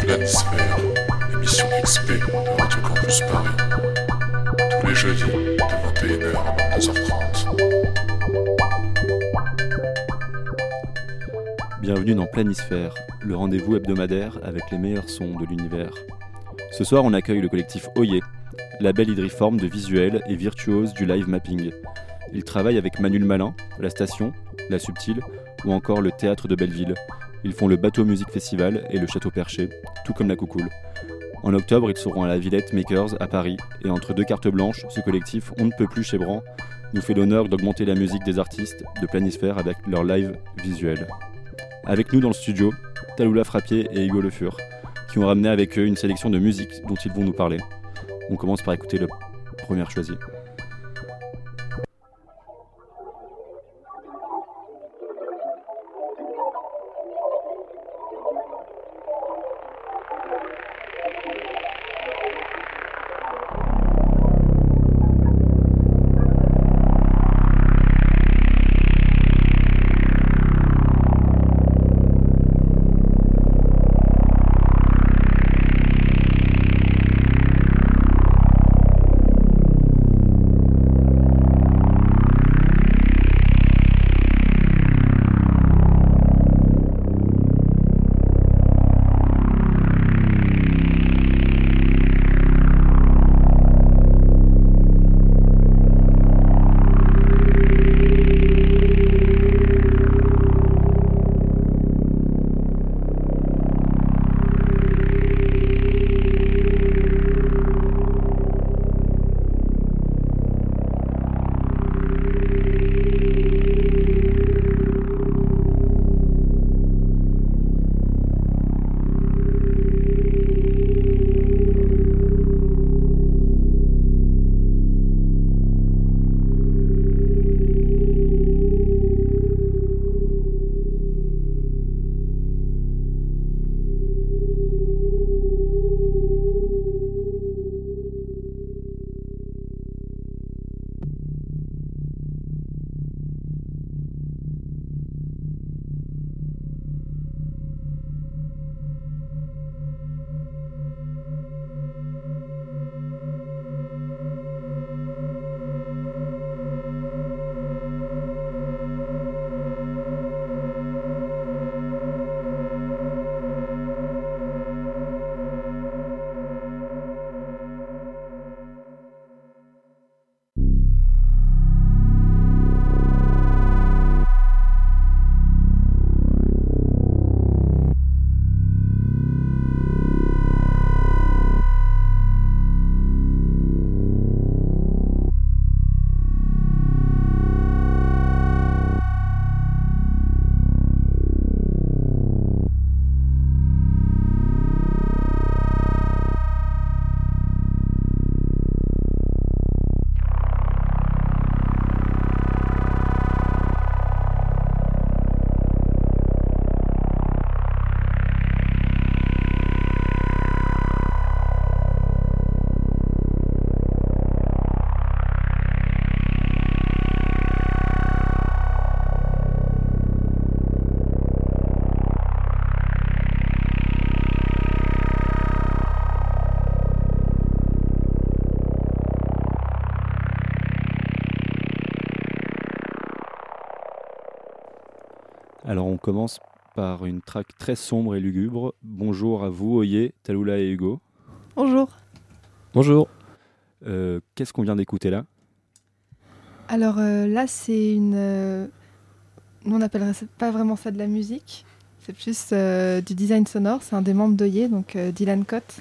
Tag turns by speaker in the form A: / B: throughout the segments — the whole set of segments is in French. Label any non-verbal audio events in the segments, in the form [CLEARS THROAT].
A: Planisphère, émission XP de Radio Campus Paris. Tous les jeudis de 21h à 22h30.
B: Bienvenue dans Planisphère, le rendez-vous hebdomadaire avec les meilleurs sons de l'univers. Ce soir, on accueille le collectif Oye, label hydriforme de visuels et virtuose du live mapping. Ils travaillent avec Manuel Malin, la station, la subtile ou encore le théâtre de Belleville. Ils font le Bateau Musique Festival et le Château Perché, tout comme la Coucoule. En octobre, ils seront à la Villette Makers à Paris et entre deux cartes blanches, ce collectif On ne peut plus chez Bran nous fait l'honneur d'augmenter la musique des artistes de Planisphère avec leur live visuel. Avec nous dans le studio, Taloula Frappier et Hugo Le Fur, qui ont ramené avec eux une sélection de musiques dont ils vont nous parler. On commence par écouter le premier choisi. Alors on commence par une track très sombre et lugubre. Bonjour à vous, Oye, Taloula et Hugo.
C: Bonjour.
B: Bonjour. Euh, Qu'est-ce qu'on vient d'écouter là?
C: Alors euh, là, c'est une. euh, nous, on n'appellerait pas vraiment ça de la musique. C'est plus euh, du design sonore. C'est un des membres d'Oye, donc euh, Dylan Cott,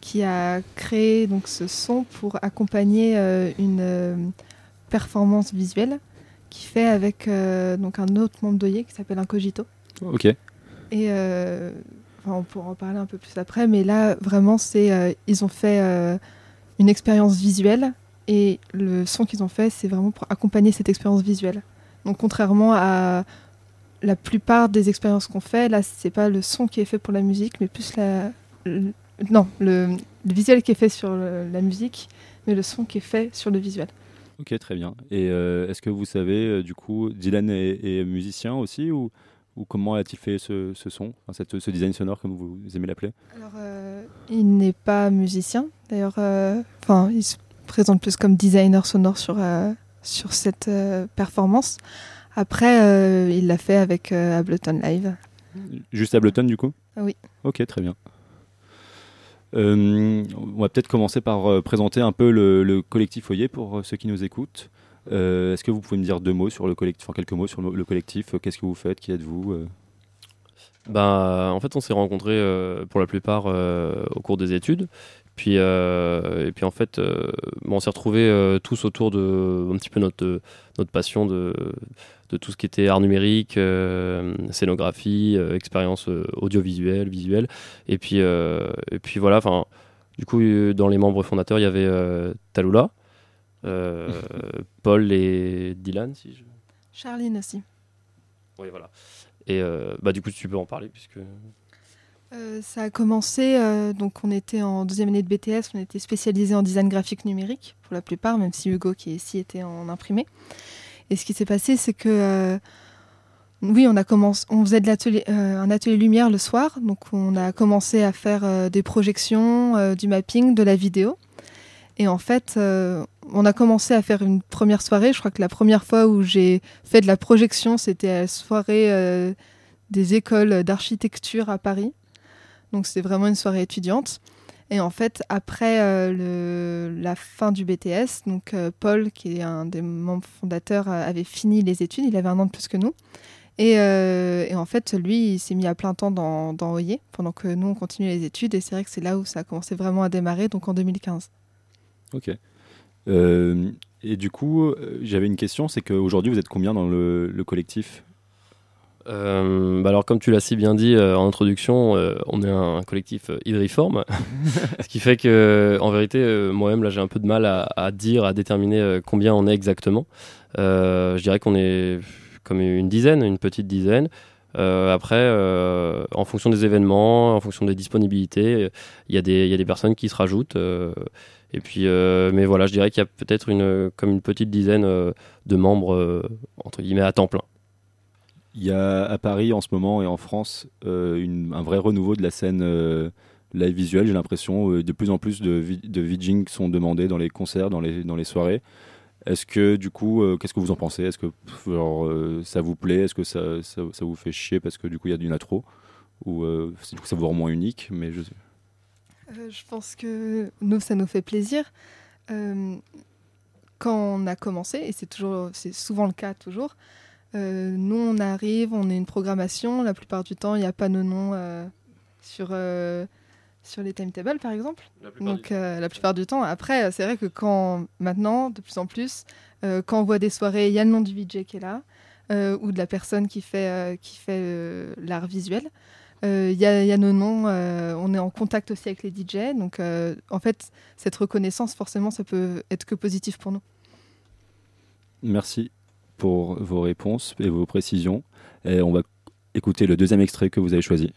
C: qui a créé donc ce son pour accompagner euh, une euh, performance visuelle qu'il fait avec euh, donc un autre membre d'Oye qui s'appelle Incogito.
B: Ok.
C: Et euh, enfin, on pourra en parler un peu plus après, mais là, vraiment, c'est euh, ils ont fait une expérience visuelle et le son qu'ils ont fait, c'est vraiment pour accompagner cette expérience visuelle. Donc, contrairement à la plupart des expériences qu'on fait, là, c'est pas le son qui est fait pour la musique, mais plus la. le- non, le, le visuel qui est fait sur le- la musique, mais le son qui est fait sur le visuel.
B: Ok, très bien. Et euh, est-ce que vous savez, euh, du coup, Dylan est, est musicien aussi ou, ou comment a-t-il fait ce, ce son, enfin, cette- ce design sonore comme vous aimez l'appeler?
C: Alors, euh, il n'est pas musicien. D'ailleurs, enfin, il se présente plus comme designer sonore sur, sur cette performance. Après, il l'a fait avec Ableton Live.
B: Juste Ableton, du coup?
C: Oui.
B: Ok, très bien. Euh, on va peut-être commencer par euh, présenter un peu le, le collectif Foyer pour euh, ceux qui nous écoutent. Est-ce que vous pouvez me dire deux mots sur le collectif, enfin quelques mots sur le, le collectif Qu'est-ce que vous faites Qui êtes-vous
D: Bah, en fait, on s'est rencontrés pour la plupart au cours des études. Puis, et puis en fait, bon, on s'est retrouvés tous autour de un petit peu notre, notre passion de, de tout ce qui était art numérique, euh, scénographie, euh, expérience euh, audiovisuelle, visuelle. Et puis, euh, et puis voilà, enfin, du coup, dans les membres fondateurs, il y avait euh, Talula, euh, [LAUGHS] Paul et Dylan, si je...
C: Charline aussi.
D: Oui, voilà. Et euh, bah, du coup, tu peux en parler puisque.
C: Euh, ça a commencé, euh, donc on était en deuxième année de BTS, on était spécialisé en design graphique numérique pour la plupart, même si Hugo qui est ici était en imprimé. Et ce qui s'est passé, c'est que euh, oui, on a commencé, on faisait de euh, un atelier lumière le soir, donc on a commencé à faire euh, des projections, du mapping, de la vidéo. Et en fait, on a commencé à faire une première soirée. Je crois que la première fois où j'ai fait de la projection, c'était à la soirée des écoles d'architecture à Paris. Donc c'était vraiment une soirée étudiante. Et en fait, après euh, la fin du BTS, donc euh, Paul, qui est un des membres fondateurs, euh, avait fini les études. Il avait un an de plus que nous. Et, en fait, lui, il s'est mis à plein temps dans, dans Oyer, pendant que nous, on continuait les études. Et c'est vrai que c'est là où ça a commencé vraiment à démarrer, donc en 2015.
B: Ok. Et du coup, j'avais une question, c'est qu'aujourd'hui, vous êtes combien dans le collectif?
D: Euh, bah alors, comme tu l'as si bien dit euh, en introduction, euh, on est un collectif hydriforme, [LAUGHS] [LAUGHS] ce qui fait que, en vérité, moi-même, là, j'ai un peu de mal à, à dire, à déterminer combien on est exactement. Je dirais qu'on est comme une dizaine, une petite dizaine. Après, en fonction des événements, en fonction des disponibilités, il y, a des- y a des personnes qui se rajoutent. et puis, mais voilà, je dirais qu'il y a peut-être une, comme une petite dizaine de membres, entre guillemets, à temps plein.
B: Il y a à Paris en ce moment et en France euh, un vrai renouveau de la scène euh, live visuelle, j'ai l'impression. Euh, de plus en plus de, de sont demandés dans les concerts, dans les, dans les soirées. Est-ce que du coup, qu'est-ce que vous en pensez? Est-ce que genre, ça vous plaît? Est-ce que ça, ça, vous fait chier parce que du coup il y a du natro? Ou euh, du coup, ça vous rend moins unique mais je...
C: Je pense que nous, ça nous fait plaisir. Quand on a commencé, et c'est toujours, c'est souvent le cas toujours, euh, nous on arrive, on est une programmation. La plupart du temps, il n'y a pas nos noms euh, sur euh, sur les timetables, par exemple. Donc euh, la plupart du temps. Après, c'est vrai que quand maintenant, de plus en plus, euh, quand on voit des soirées, il y a le nom du VJ qui est là, euh, ou de la personne qui fait euh, qui fait euh, l'art visuel. Euh, Il y, a, il y a nos noms, euh, on est en contact aussi avec les DJ, donc euh, en fait cette reconnaissance forcément ça peut être que positif pour nous.
B: Merci pour vos réponses et vos précisions. Et on va écouter le deuxième extrait que vous avez choisi.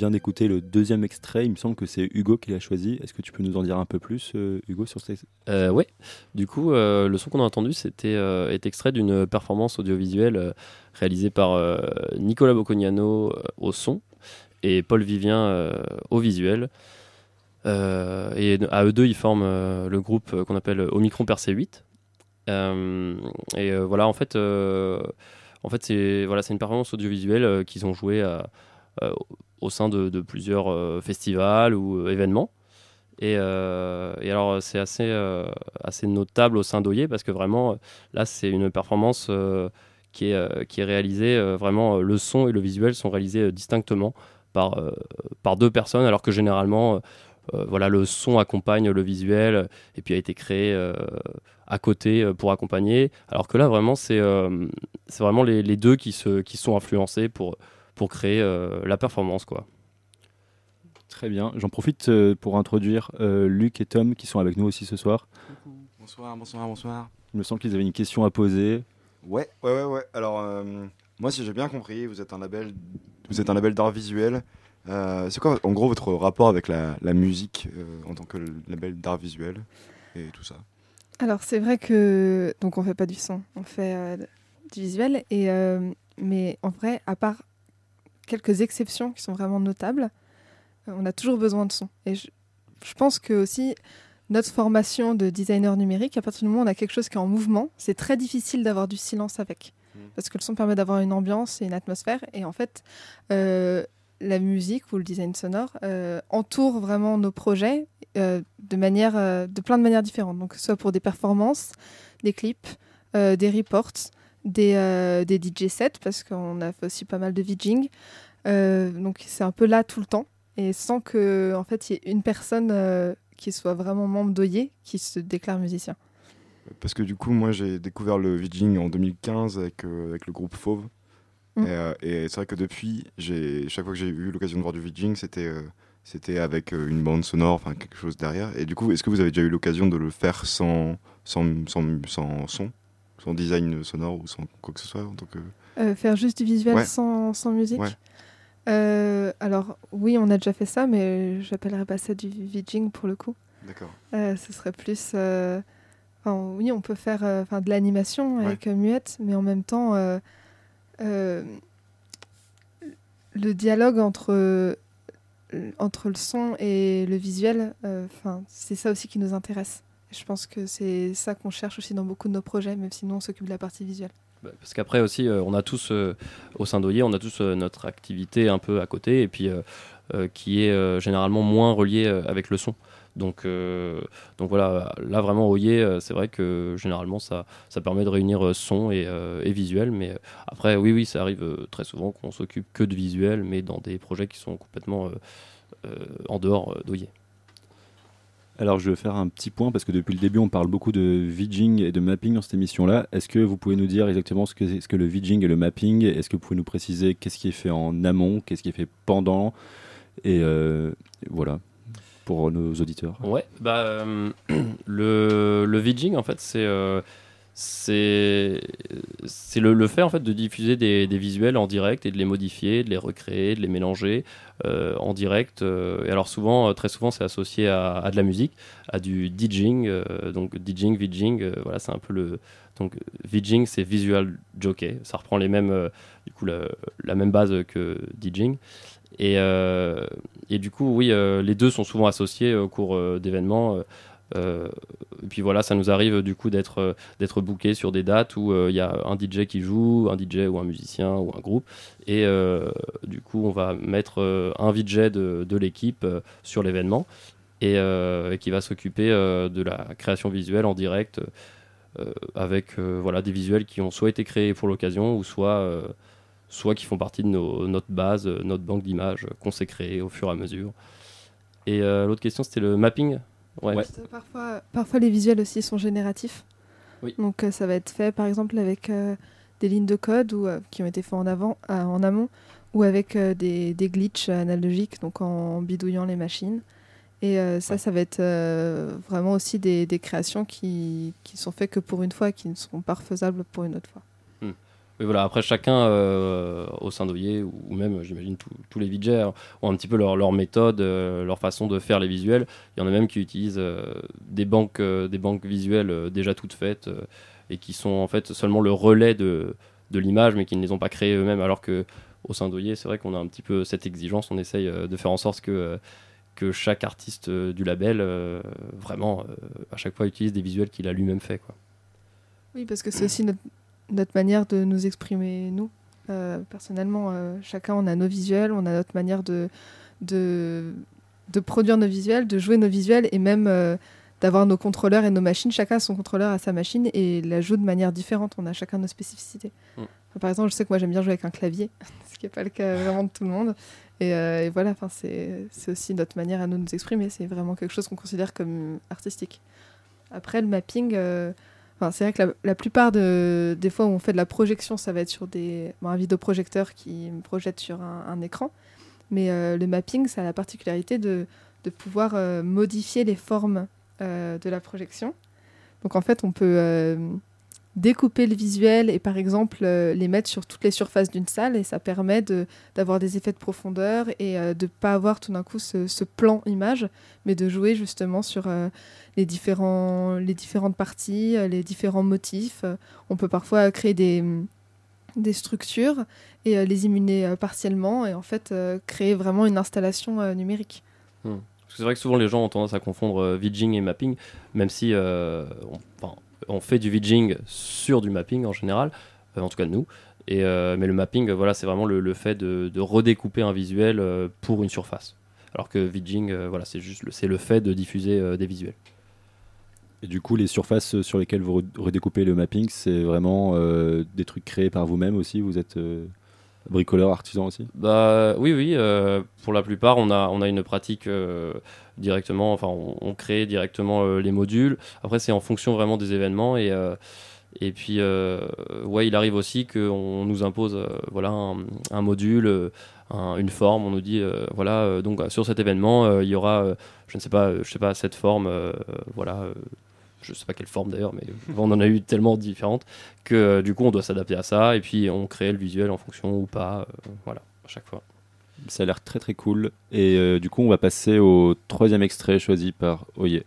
B: Vient d'écouter le deuxième extrait, il me semble que c'est Hugo qui l'a choisi. Est-ce que tu peux nous en dire un peu plus, euh, Hugo, sur ces...
D: Euh, ouais, du coup, euh, le son qu'on a entendu c'était, est extrait d'une performance audiovisuelle réalisée par Nicolas Boccognano euh, au son et Paul Vivien au visuel. Et à eux deux, ils forment le groupe qu'on appelle Omicron Percé 8. Euh, et voilà, en fait, en fait c'est voilà, une performance audiovisuelle qu'ils ont joué à- euh, au sein de, plusieurs euh, festivals ou euh, événements. Et, euh, et alors, c'est assez, assez notable au sein d'Oyer parce que vraiment, là, c'est une performance qui, est, qui est réalisée vraiment, le son et le visuel sont réalisés distinctement par, par deux personnes, alors que généralement, voilà, le son accompagne le visuel et puis a été créé à côté pour accompagner. Alors que là, vraiment, c'est c'est vraiment les, les deux qui se qui sont influencés pour, pour créer euh, la performance, quoi.
B: Très bien. J'en profite euh, pour introduire euh, Luc et Tom qui sont avec nous aussi ce soir.
E: Bonsoir, bonsoir, bonsoir.
B: Il me semble qu'ils avaient une question à poser.
E: Ouais, ouais, ouais, ouais. Alors, euh, moi, si j'ai bien compris, vous êtes un label, vous êtes un label d'art visuel. Euh, c'est quoi, en gros, votre rapport avec la, la musique euh, en tant que label d'art visuel et tout ça?
C: Alors c'est vrai que donc on fait pas du son, on fait euh, du visuel et euh, mais en vrai à part quelques exceptions qui sont vraiment notables, euh, on a toujours besoin de son. Et je, je pense que aussi notre formation de designer numérique à partir du moment où on a quelque chose qui est en mouvement, c'est très difficile d'avoir du silence avec. Parce que le son permet d'avoir une ambiance et une atmosphère. Et en fait euh, la musique ou le design sonore euh, entoure vraiment nos projets euh, de manière, de plein de manières différentes. Donc, soit pour des performances, des clips, des reports, des, euh, des DJ sets, parce qu'on a fait aussi pas mal de VJing. Euh, donc, c'est un peu là tout le temps. Et sans que, en fait, il y ait une personne euh, qui soit vraiment membre d'Oyer qui se déclare musicien.
E: Parce que du coup, moi, j'ai découvert le VJing en 2015 avec, euh, avec le groupe Fauve.
C: Mm.
E: Et, euh, et c'est vrai que depuis, chaque fois que j'ai eu l'occasion de voir du VJing, c'était c'était avec une bande sonore, enfin quelque chose derrière. Et du coup, est-ce que vous avez déjà eu l'occasion de le faire sans, sans, sans, sans son, sans design sonore ou sans quoi que ce soit en tant que...
C: Euh, faire juste du visuel
E: Ouais.
C: sans, sans musique
E: Ouais.
C: Euh, Alors, oui, on a déjà fait ça, mais j'appellerais pas ça du VJing pour le coup.
E: D'accord.
C: Euh, ce serait plus. enfin, oui, on peut faire enfin, de l'animation avec muette, mais en même temps, le dialogue entre, entre le son et le visuel, enfin, c'est ça aussi qui nous intéresse. Je pense que c'est ça qu'on cherche aussi dans beaucoup de nos projets, même si nous, on s'occupe de la partie visuelle.
D: Bah, Parce qu'après aussi, euh, on a tous, euh, au sein d'Oyer, on a tous euh, notre activité un peu à côté, et puis qui est généralement moins reliée avec le son. Donc, voilà, là vraiment Oyer, c'est vrai que généralement ça, ça permet de réunir son et, visuel, mais après, oui, oui, ça arrive très souvent qu'on s'occupe que de visuel, mais dans des projets qui sont complètement en dehors d'Oyer.
B: Alors je vais faire un petit point parce que depuis le début on parle beaucoup de VJing et de mapping dans cette émission-là. Est-ce que vous pouvez nous dire exactement ce que, ce que le VJing et le mapping? Est-ce que vous pouvez nous préciser qu'est-ce qui est fait en amont, qu'est-ce qui est fait pendant? Et euh, voilà, pour nos auditeurs.
D: Ouais, bah, euh, [CLEARS THROAT] le, le VJing, en fait, c'est euh, c'est le, fait en fait de diffuser des, visuels en direct et de les modifier, de les recréer, de les mélanger euh, en direct. euh, et alors souvent, euh, très souvent, c'est associé à, de la musique, à du DJing. euh, donc DJing, VJing, voilà, c'est un peu le donc c'est visual jockey. Ça reprend les mêmes du coup la, la même base que DJing. Et, et du coup, oui, les deux sont souvent associés au cours d'événements. Euh, et puis voilà, ça nous arrive du coup d'être euh, d'être booké sur des dates où euh, il y a un DJ qui joue, un DJ ou un musicien ou un groupe, et du coup on va mettre un VJ de, de l'équipe sur l'événement et, qui va s'occuper de la création visuelle en direct avec voilà des visuels qui ont soit été créés pour l'occasion ou soit soit qui font partie de nos, notre base, notre banque d'images qu'on s'est créée au fur et à mesure. Et l'autre question, c'était le mapping. Ouais.
B: Ouais.
C: Parfois, parfois, les visuels aussi sont génératifs.
D: Oui.
C: Donc, euh, ça va être fait, par exemple, avec euh, des lignes de code ou, euh, qui ont été faites en, avant, euh, en amont ou avec euh, des, des glitches analogiques, donc en bidouillant les machines. Et euh, ça, ça va être euh, vraiment aussi des, des créations qui, qui sont faites que pour une fois et qui ne seront pas refaisables pour une autre fois.
D: Voilà, après chacun euh, au sein d'Oyer, ou, même j'imagine tous- les VJs ont un petit peu leur, méthode, euh, leur façon de faire les visuels. Il y en a même qui utilisent euh, des, banques, euh, des banques visuelles euh, déjà toutes faites euh, et qui sont en fait seulement le relais de, l'image, mais qui ne les ont pas créées eux-mêmes. Alors que au sein d'Oyer, c'est vrai qu'on a un petit peu cette exigence, on essaye euh, de faire en sorte que, euh, que chaque artiste euh, du label, euh, vraiment, euh, à chaque fois, utilise des visuels qu'il a lui-même fait. Quoi.
C: Oui, parce que c'est aussi notre, notre manière de nous exprimer, nous. Euh, personnellement, euh, chacun, on a nos visuels, on a notre manière de, de, de produire nos visuels, de jouer nos visuels et même euh, d'avoir nos contrôleurs et nos machines. Chacun a son contrôleur à sa machine et la joue de manière différente. On a chacun nos spécificités.
D: Mm.
C: Enfin, par exemple, je sais que moi, j'aime bien jouer avec un clavier, [LAUGHS] ce qui n'est pas le cas vraiment de tout le monde. Et, et voilà, c'est aussi notre manière à nous, nous exprimer. C'est vraiment quelque chose qu'on considère comme artistique. Après, le mapping, c'est vrai que la, plupart de, des fois où on fait de la projection, ça va être sur des, bon, un vidéoprojecteur qui me projette sur un, écran. Mais euh, le mapping, ça a la particularité de, pouvoir euh, modifier les formes euh, de la projection. Donc en fait, on peut découper le visuel et par exemple euh, les mettre sur toutes les surfaces d'une salle et ça permet de- d'avoir des effets de profondeur et euh, de pas avoir tout d'un coup ce, plan image, mais de jouer justement sur euh, les, différents, les différentes parties, les différents motifs. On peut parfois créer des, des structures et les immuner partiellement et en fait créer vraiment une installation numérique.
D: Que c'est vrai que souvent les gens ont tendance à confondre vidging et mapping, même si on fait du vidging sur du mapping en général, euh, en tout cas nous. Euh, mais le mapping, euh, voilà, c'est vraiment le, fait de, redécouper un visuel pour une surface. Alors que vidging, voilà, c'est juste le, fait de diffuser des visuels.
B: Et du coup, les surfaces sur lesquelles vous re- redécoupez le mapping, c'est vraiment des trucs créés par vous-même aussi Vous êtes bricoleur, artisan aussi
D: Bah oui, oui. euh, pour la plupart, on a, on a une pratique euh, directement. Enfin, on, crée directement euh, les modules. Après, c'est en fonction vraiment des événements et et puis ouais, il arrive aussi qu'on nous impose voilà un, module, un- une forme. On nous dit voilà donc sur cet événement, il y aura je ne sais pas, je sais pas cette forme, voilà. Je sais pas quelle forme d'ailleurs, mais [LAUGHS] on en a eu tellement différentes que euh, du coup on doit s'adapter à ça et puis on crée le visuel en fonction ou pas, euh, voilà, à chaque fois.
B: Ça a l'air très très cool. Et euh, du coup, on va passer au troisième extrait choisi par Oye.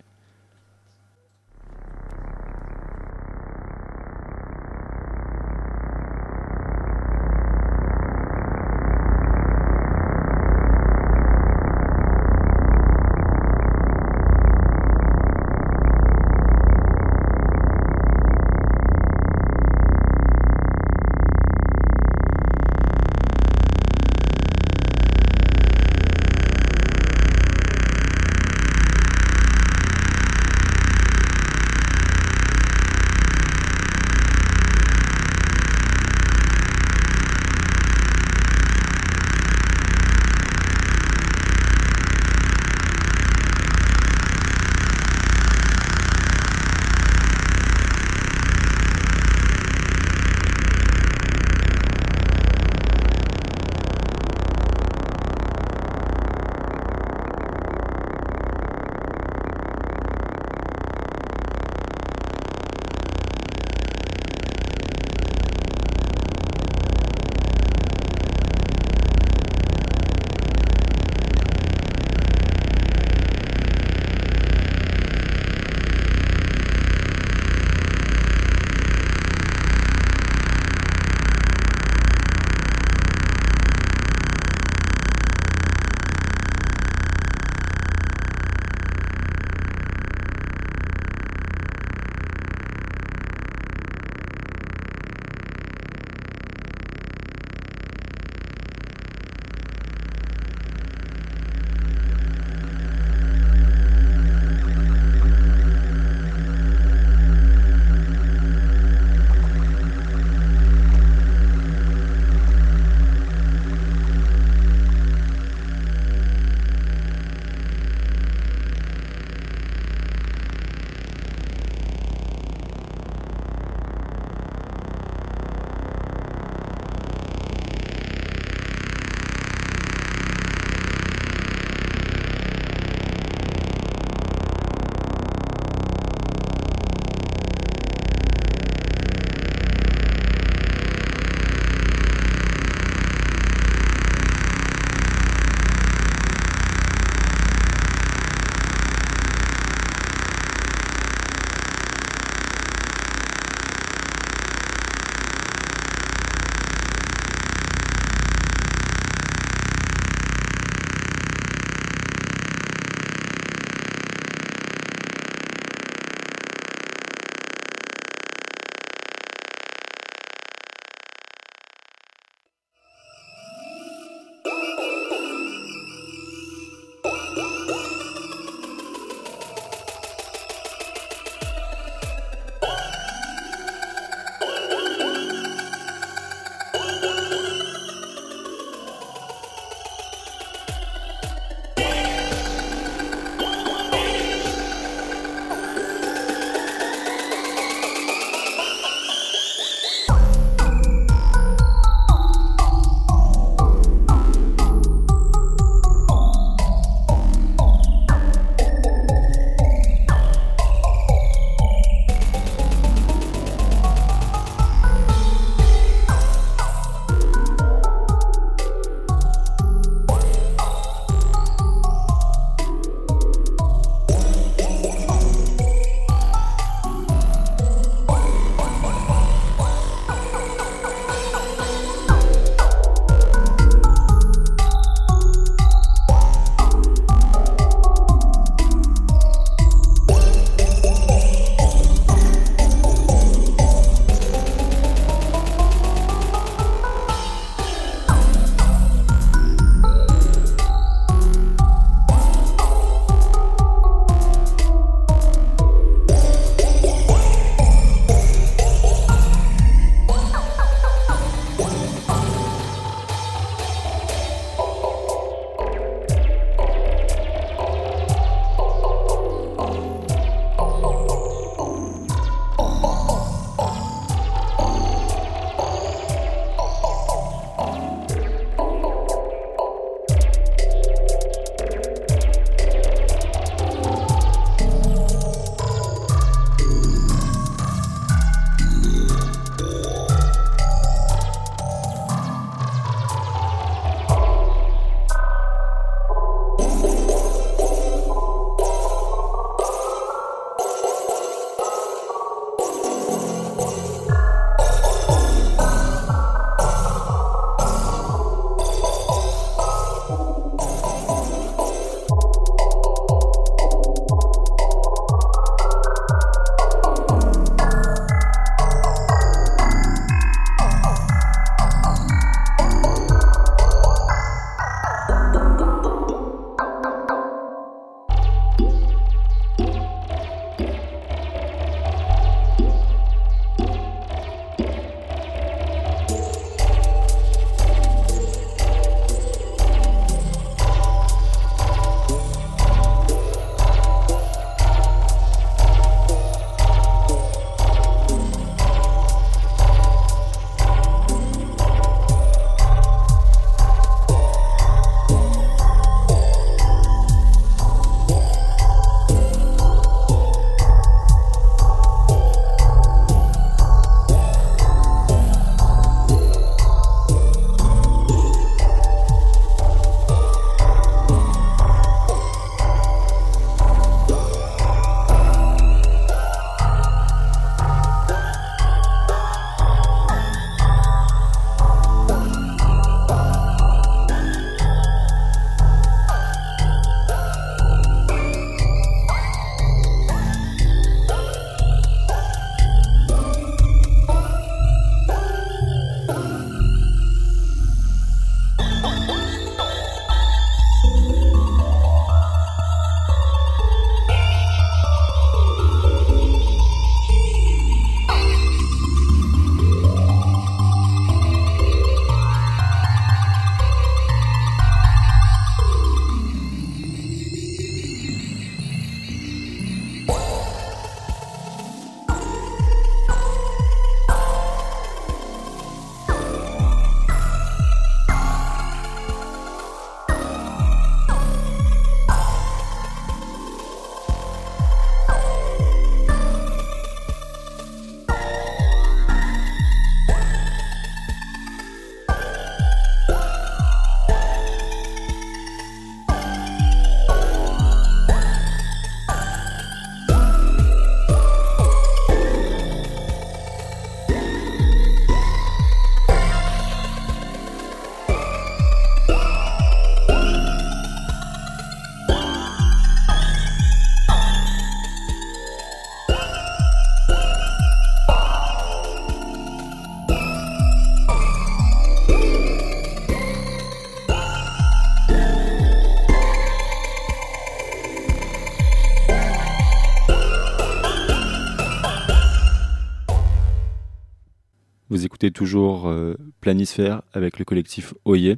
B: Toujours euh, Planisphère avec le collectif Oyer.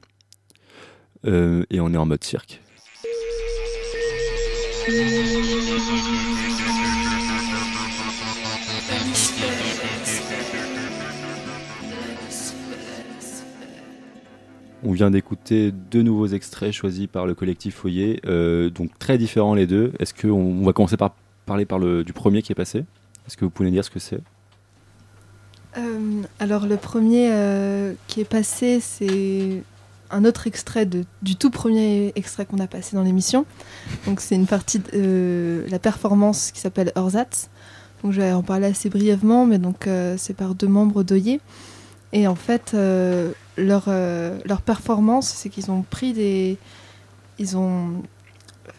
B: Euh, et on est en mode cirque. On vient d'écouter deux nouveaux extraits choisis par le collectif Foyer, euh, donc très différents les deux. Est-ce qu'on on va commencer par parler par le, du premier qui est passé? Est-ce que vous pouvez dire ce que c'est?
C: Euh, alors le premier euh, qui est passé, c'est un autre extrait du tout premier extrait qu'on a passé dans l'émission. Donc c'est une partie de euh, la performance qui s'appelle Ersatz. Donc je vais en parler assez brièvement, mais donc c'est par deux membres d'Oyer. Et en fait, leur, performance, c'est qu'ils ont pris des... Ils ont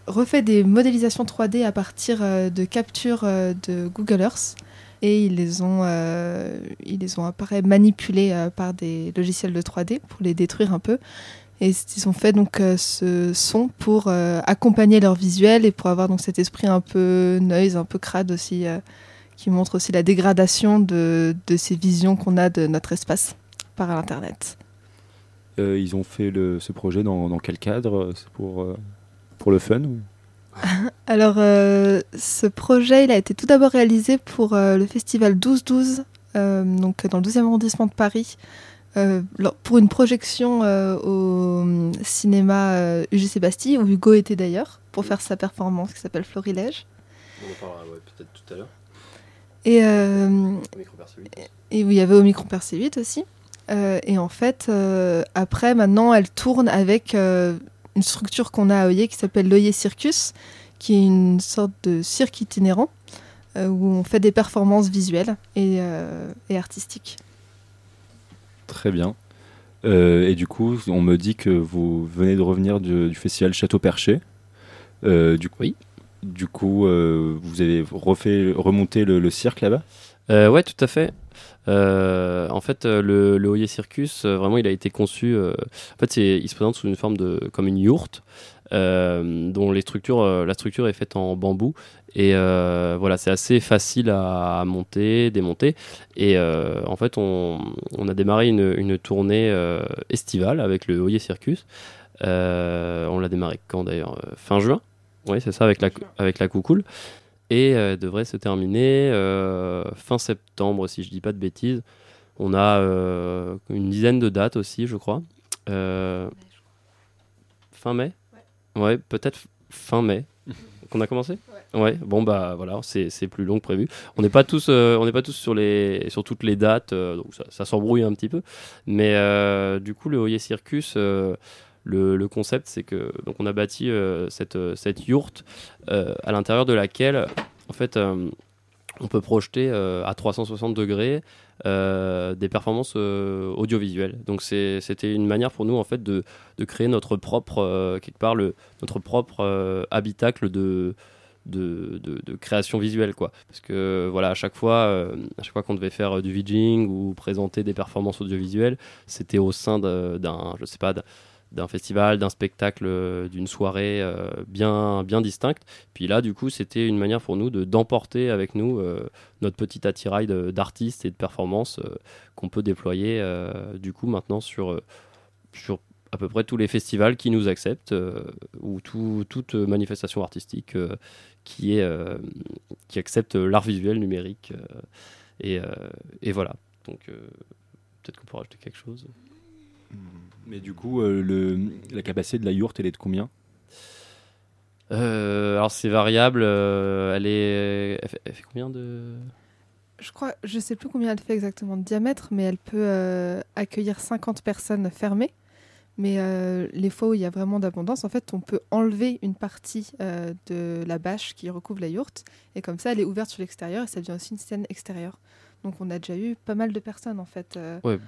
C: refait des modélisations 3D à partir de captures de Google Earth ils les ont, euh, ils les ont apparaît, manipulés euh, par des logiciels de 3D pour les détruire un peu. Et ils ont fait donc euh, ce son pour accompagner leur visuel et pour avoir donc cet esprit un peu noise, un peu crade aussi, qui montre aussi la dégradation de, ces visions qu'on a de notre espace par l'internet.
B: Ils ont fait ce projet dans, quel cadre? C'est pour, pour le fun [LAUGHS]
C: Alors, euh, ce projet, il a été tout d'abord réalisé pour euh, le festival 12-12, euh, donc dans le 12e arrondissement de Paris, pour une projection au cinéma UGC Bastille, où Hugo était d'ailleurs, pour faire sa performance qui s'appelle Florilège.
D: On en parlera peut-être tout à l'heure.
C: Et, où il y avait Omicron Percé 8 aussi. Et en fait, après, maintenant, elle tourne avec une structure qu'on a à Oyer qui s'appelle l'Oyer Circus, qui est une sorte de cirque itinérant euh, où on fait des performances visuelles et, euh, et artistiques.
B: Très bien. Euh, et du coup, on me dit que vous venez de revenir du, du festival Château Perché. Euh, du,
D: Oui.
B: Du coup, euh, vous avez refait remonter le, le cirque là-bas?
D: Euh, ouais, tout à fait. Euh, en fait, euh, le, le Oyer Circus, euh, vraiment, il a été conçu. en fait, il se présente sous une forme de comme une yourte, euh, dont les structures, euh, la structure est faite en bambou. Et euh, voilà, c'est assez facile à, à monter, démonter. Et en fait, on, on a démarré une, une tournée estivale avec le Oyer Circus. On l'a démarré quand d'ailleurs Fin juin. Oui, c'est ça, avec la, avec la coucoule et euh, devrait se terminer euh, fin septembre, si je dis pas de bêtises. On a euh, une dizaine de dates aussi, je crois. Fin mai Ouais, peut-être fin mai. [LAUGHS] Qu'on a commencé ouais. bon bah voilà, c'est plus long que prévu. On n'est pas tous, on n'est pas tous sur les, sur toutes les dates, donc ça, ça s'embrouille un petit peu. Mais du coup, le Oyer Circus, le, le concept, c'est que donc on a bâti euh, cette, euh, cette yourte euh, à l'intérieur de laquelle, en fait, on peut projeter à 360 degrés des performances audiovisuelles. Donc c'était une manière pour nous en fait de, de créer notre propre quelque part le notre propre habitacle de de, de- création visuelle quoi parce que voilà à chaque fois à chaque fois qu'on devait faire du VJing ou présenter des performances audiovisuelles c'était au sein d'un je sais pas d'un- festival, d'un spectacle, euh, d'une soirée euh, bien, bien distincte. Puis là, du coup, c'était une manière pour nous de d'emporter avec nous euh, notre petit attirail d'artistes et de performances qu'on peut déployer du coup maintenant sur, sur à peu près tous les festivals qui nous acceptent ou tout- toute manifestation artistique qui, est, qui accepte l'art visuel numérique. et, et voilà. Donc peut-être qu'on peut rajouter quelque chose.
B: Mais du coup, euh, le, la capacité de la yourte, elle est de combien?
D: Euh, alors c'est variable. euh, elle est. Elle fait, elle fait combien de?
C: Je crois, je sais plus combien elle fait exactement de diamètre, mais elle peut euh, accueillir 50 personnes fermées. Mais euh, les fois où il y a vraiment d'abondance, en fait, on peut enlever une partie euh, de la bâche qui recouvre la yourte. Et comme ça, elle est ouverte sur l'extérieur et ça devient aussi une scène extérieure. Donc on a déjà eu pas mal de personnes, en fait, euh,
D: Ouais,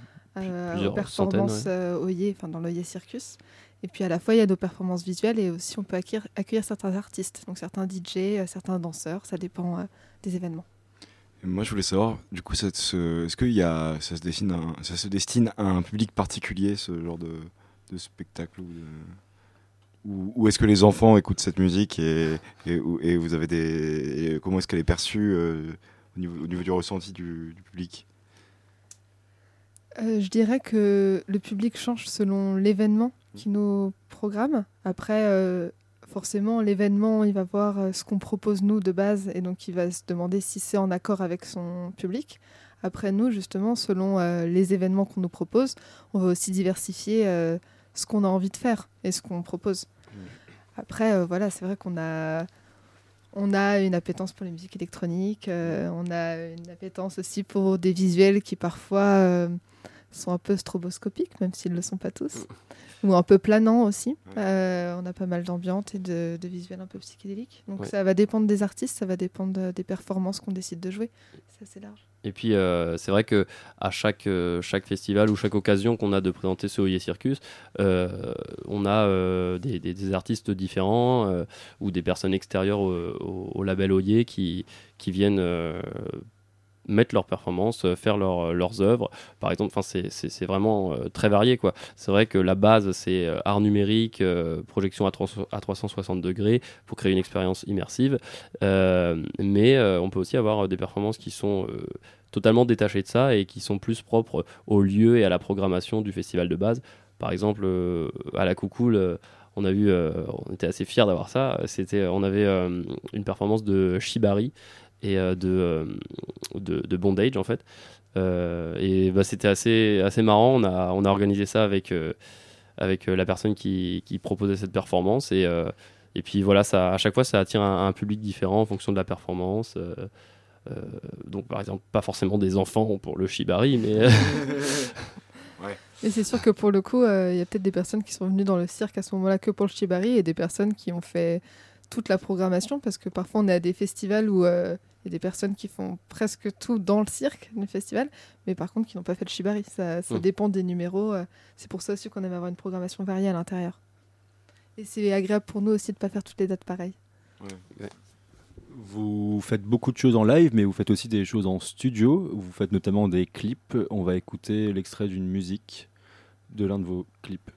C: aux performances
D: centaines,
C: euh, Oyer, enfin, dans l'Oyer Circus. Et puis à la fois, il y a nos performances visuelles et aussi on peut accueillir, accueillir certains artistes, donc certains DJ, euh, certains danseurs, ça dépend euh, des événements.
E: Et Moi, je voulais savoir, du coup, est-ce qu'il y a, ça se destine, à un, ça se destine à un public particulier, ce genre de, de spectacle ou, de- ou, ou est-ce que les enfants écoutent cette musique et, et, et vous avez des, et comment est-ce qu'elle est perçue euh, au, niveau, au niveau du ressenti du, du public?
C: Euh, je dirais que le public change selon l'événement qui nous programme. Après, euh, forcément, l'événement, il va voir euh, ce qu'on propose nous de base et donc il va se demander si c'est en accord avec son public. Après, nous, justement, selon euh, les événements qu'on nous propose, on va aussi diversifier ce qu'on a envie de faire et ce qu'on propose. Après, euh, voilà, c'est vrai qu'on a, on a une appétence pour les musiques électroniques, euh, on a une appétence aussi pour des visuels qui parfois euh, sont un peu stroboscopiques, même s'ils ne le sont pas tous, ou un peu planants aussi. Euh, on a pas mal d'ambiance et de, de visuels un peu psychédéliques. Donc
D: Ouais.
C: ça va dépendre des artistes, ça va dépendre de- des performances qu'on décide de jouer. C'est assez large.
D: Et puis euh, c'est vrai que à chaque, euh, chaque festival ou chaque occasion qu'on a de présenter ce Oye Circus, on a des, des- des artistes différents ou des personnes extérieures au, au- au label Oye qui, qui viennent mettre leurs performances, euh, faire leur- leurs œuvres. Par exemple, c'est- vraiment euh, très varié. quoi. C'est vrai que la base, c'est euh, art numérique, euh, projection à, 300 à 360 degrés pour créer une expérience immersive. Euh, mais euh, on peut aussi avoir euh, des performances qui sont euh, totalement détachées de ça et qui sont plus propres au lieu et à la programmation du festival de base. Par exemple, euh, à la Coucoule, euh, on a euh, on était assez fiers d'avoir ça. C'était, on avait euh, une performance de Shibari et euh, de, euh, de, de Bondage en fait. Euh, et bah, c'était assez, assez marrant. On a, on a organisé ça avec, euh, avec euh, la personne qui, qui proposait cette performance et, euh, et puis voilà, ça, à chaque fois, ça attire un, un public différent en fonction de la performance. euh, euh, donc par exemple, pas forcément des enfants pour le Shibari, mais [LAUGHS]
C: Et c'est sûr que pour le coup, euh, il y a peut-être des personnes qui sont venues dans le cirque à ce moment-là que pour le shibari et des personnes qui ont fait toute la programmation parce que parfois on est à des festivals où euh, y a des personnes qui font presque tout dans le cirque, le festival, mais par contre qui n'ont pas fait le shibari. Ça, ça
D: Mm.
C: dépend des numéros. euh, c'est pour ça aussi qu'on aime avoir une programmation variée à l'intérieur. Et c'est agréable pour nous aussi de ne pas faire toutes les dates pareilles.
B: Vous faites beaucoup de choses en live, mais vous faites aussi des choses en studio. Vous faites notamment des clips. On va écouter l'extrait d'une musique de l'un de vos clips.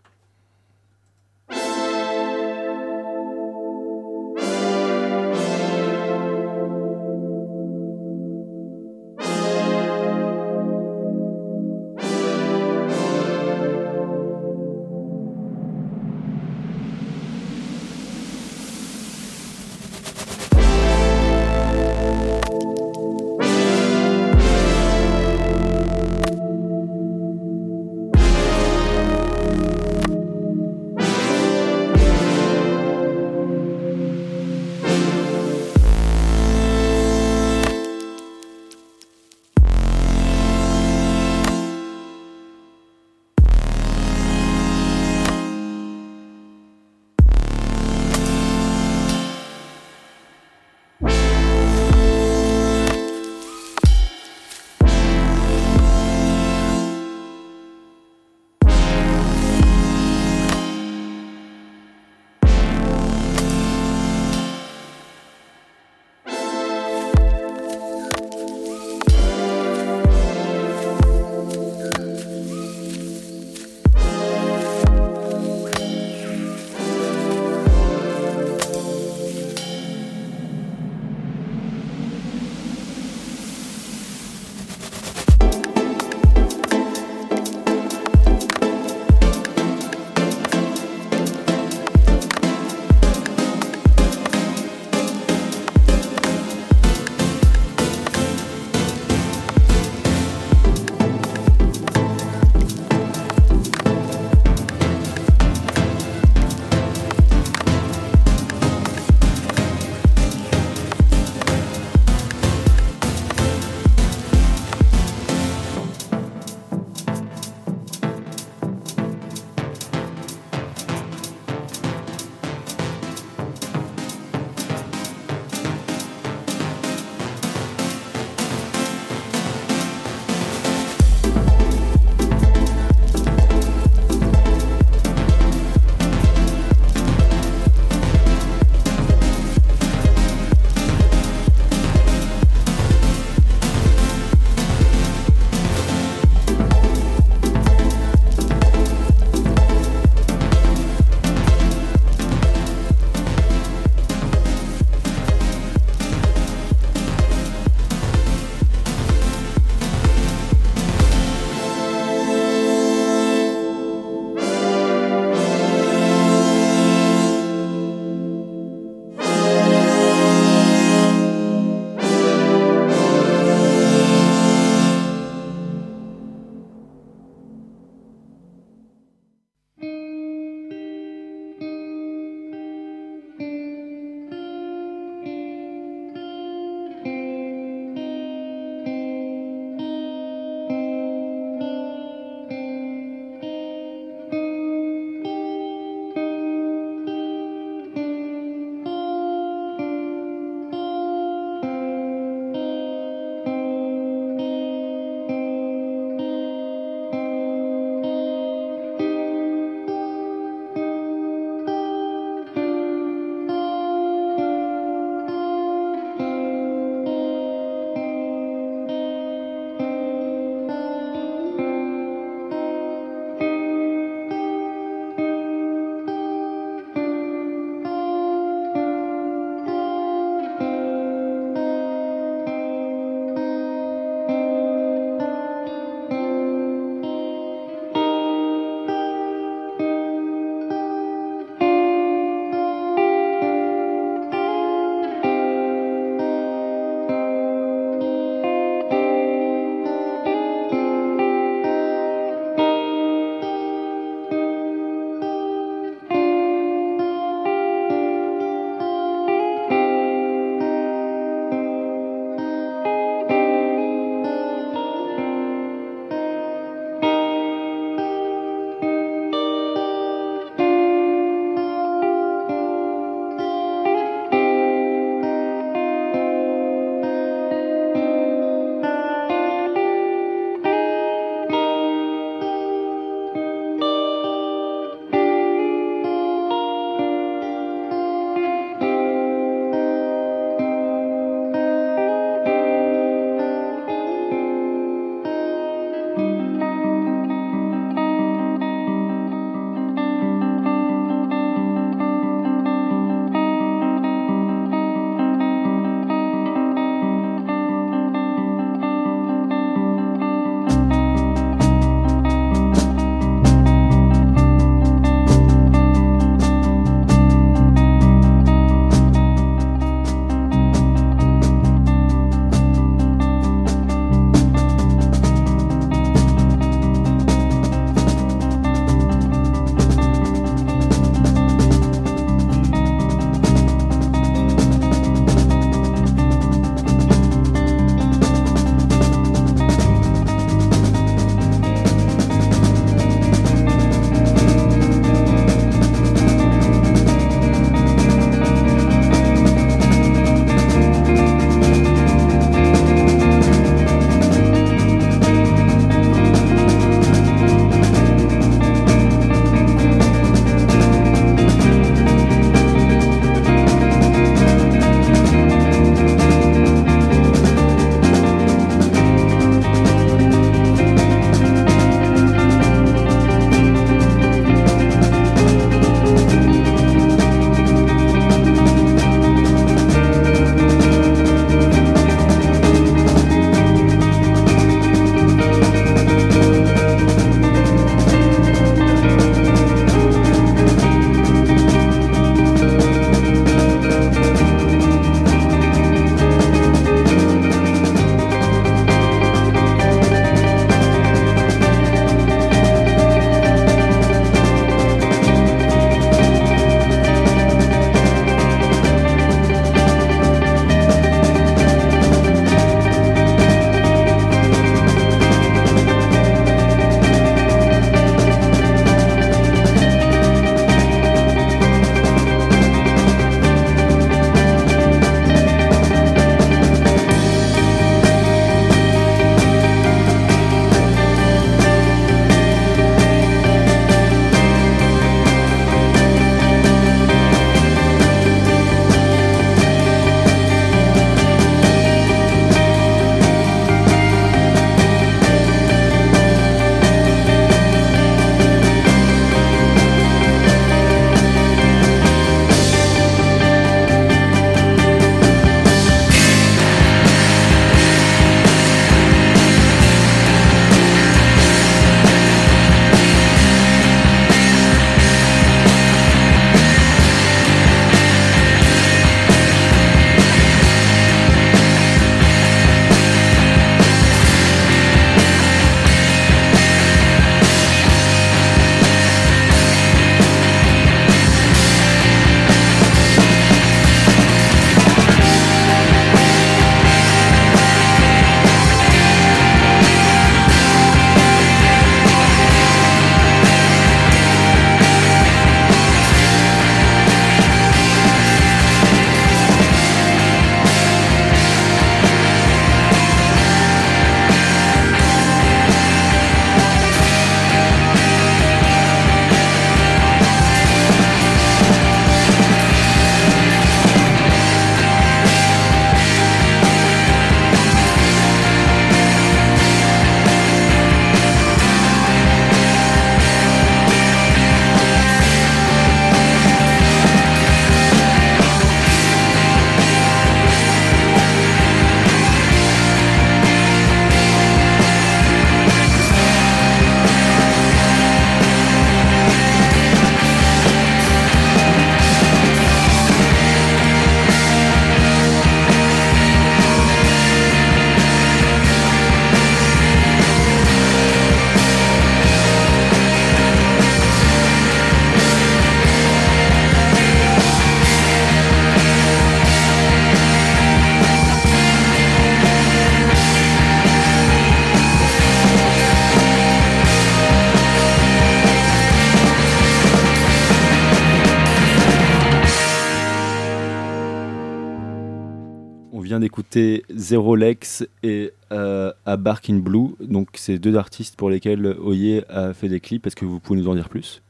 B: D'écouter Zero Lex et euh, A Bark in Blue. Donc, c'est deux artistes pour lesquels Oye a fait des clips. Est-ce que vous pouvez nous en dire plus?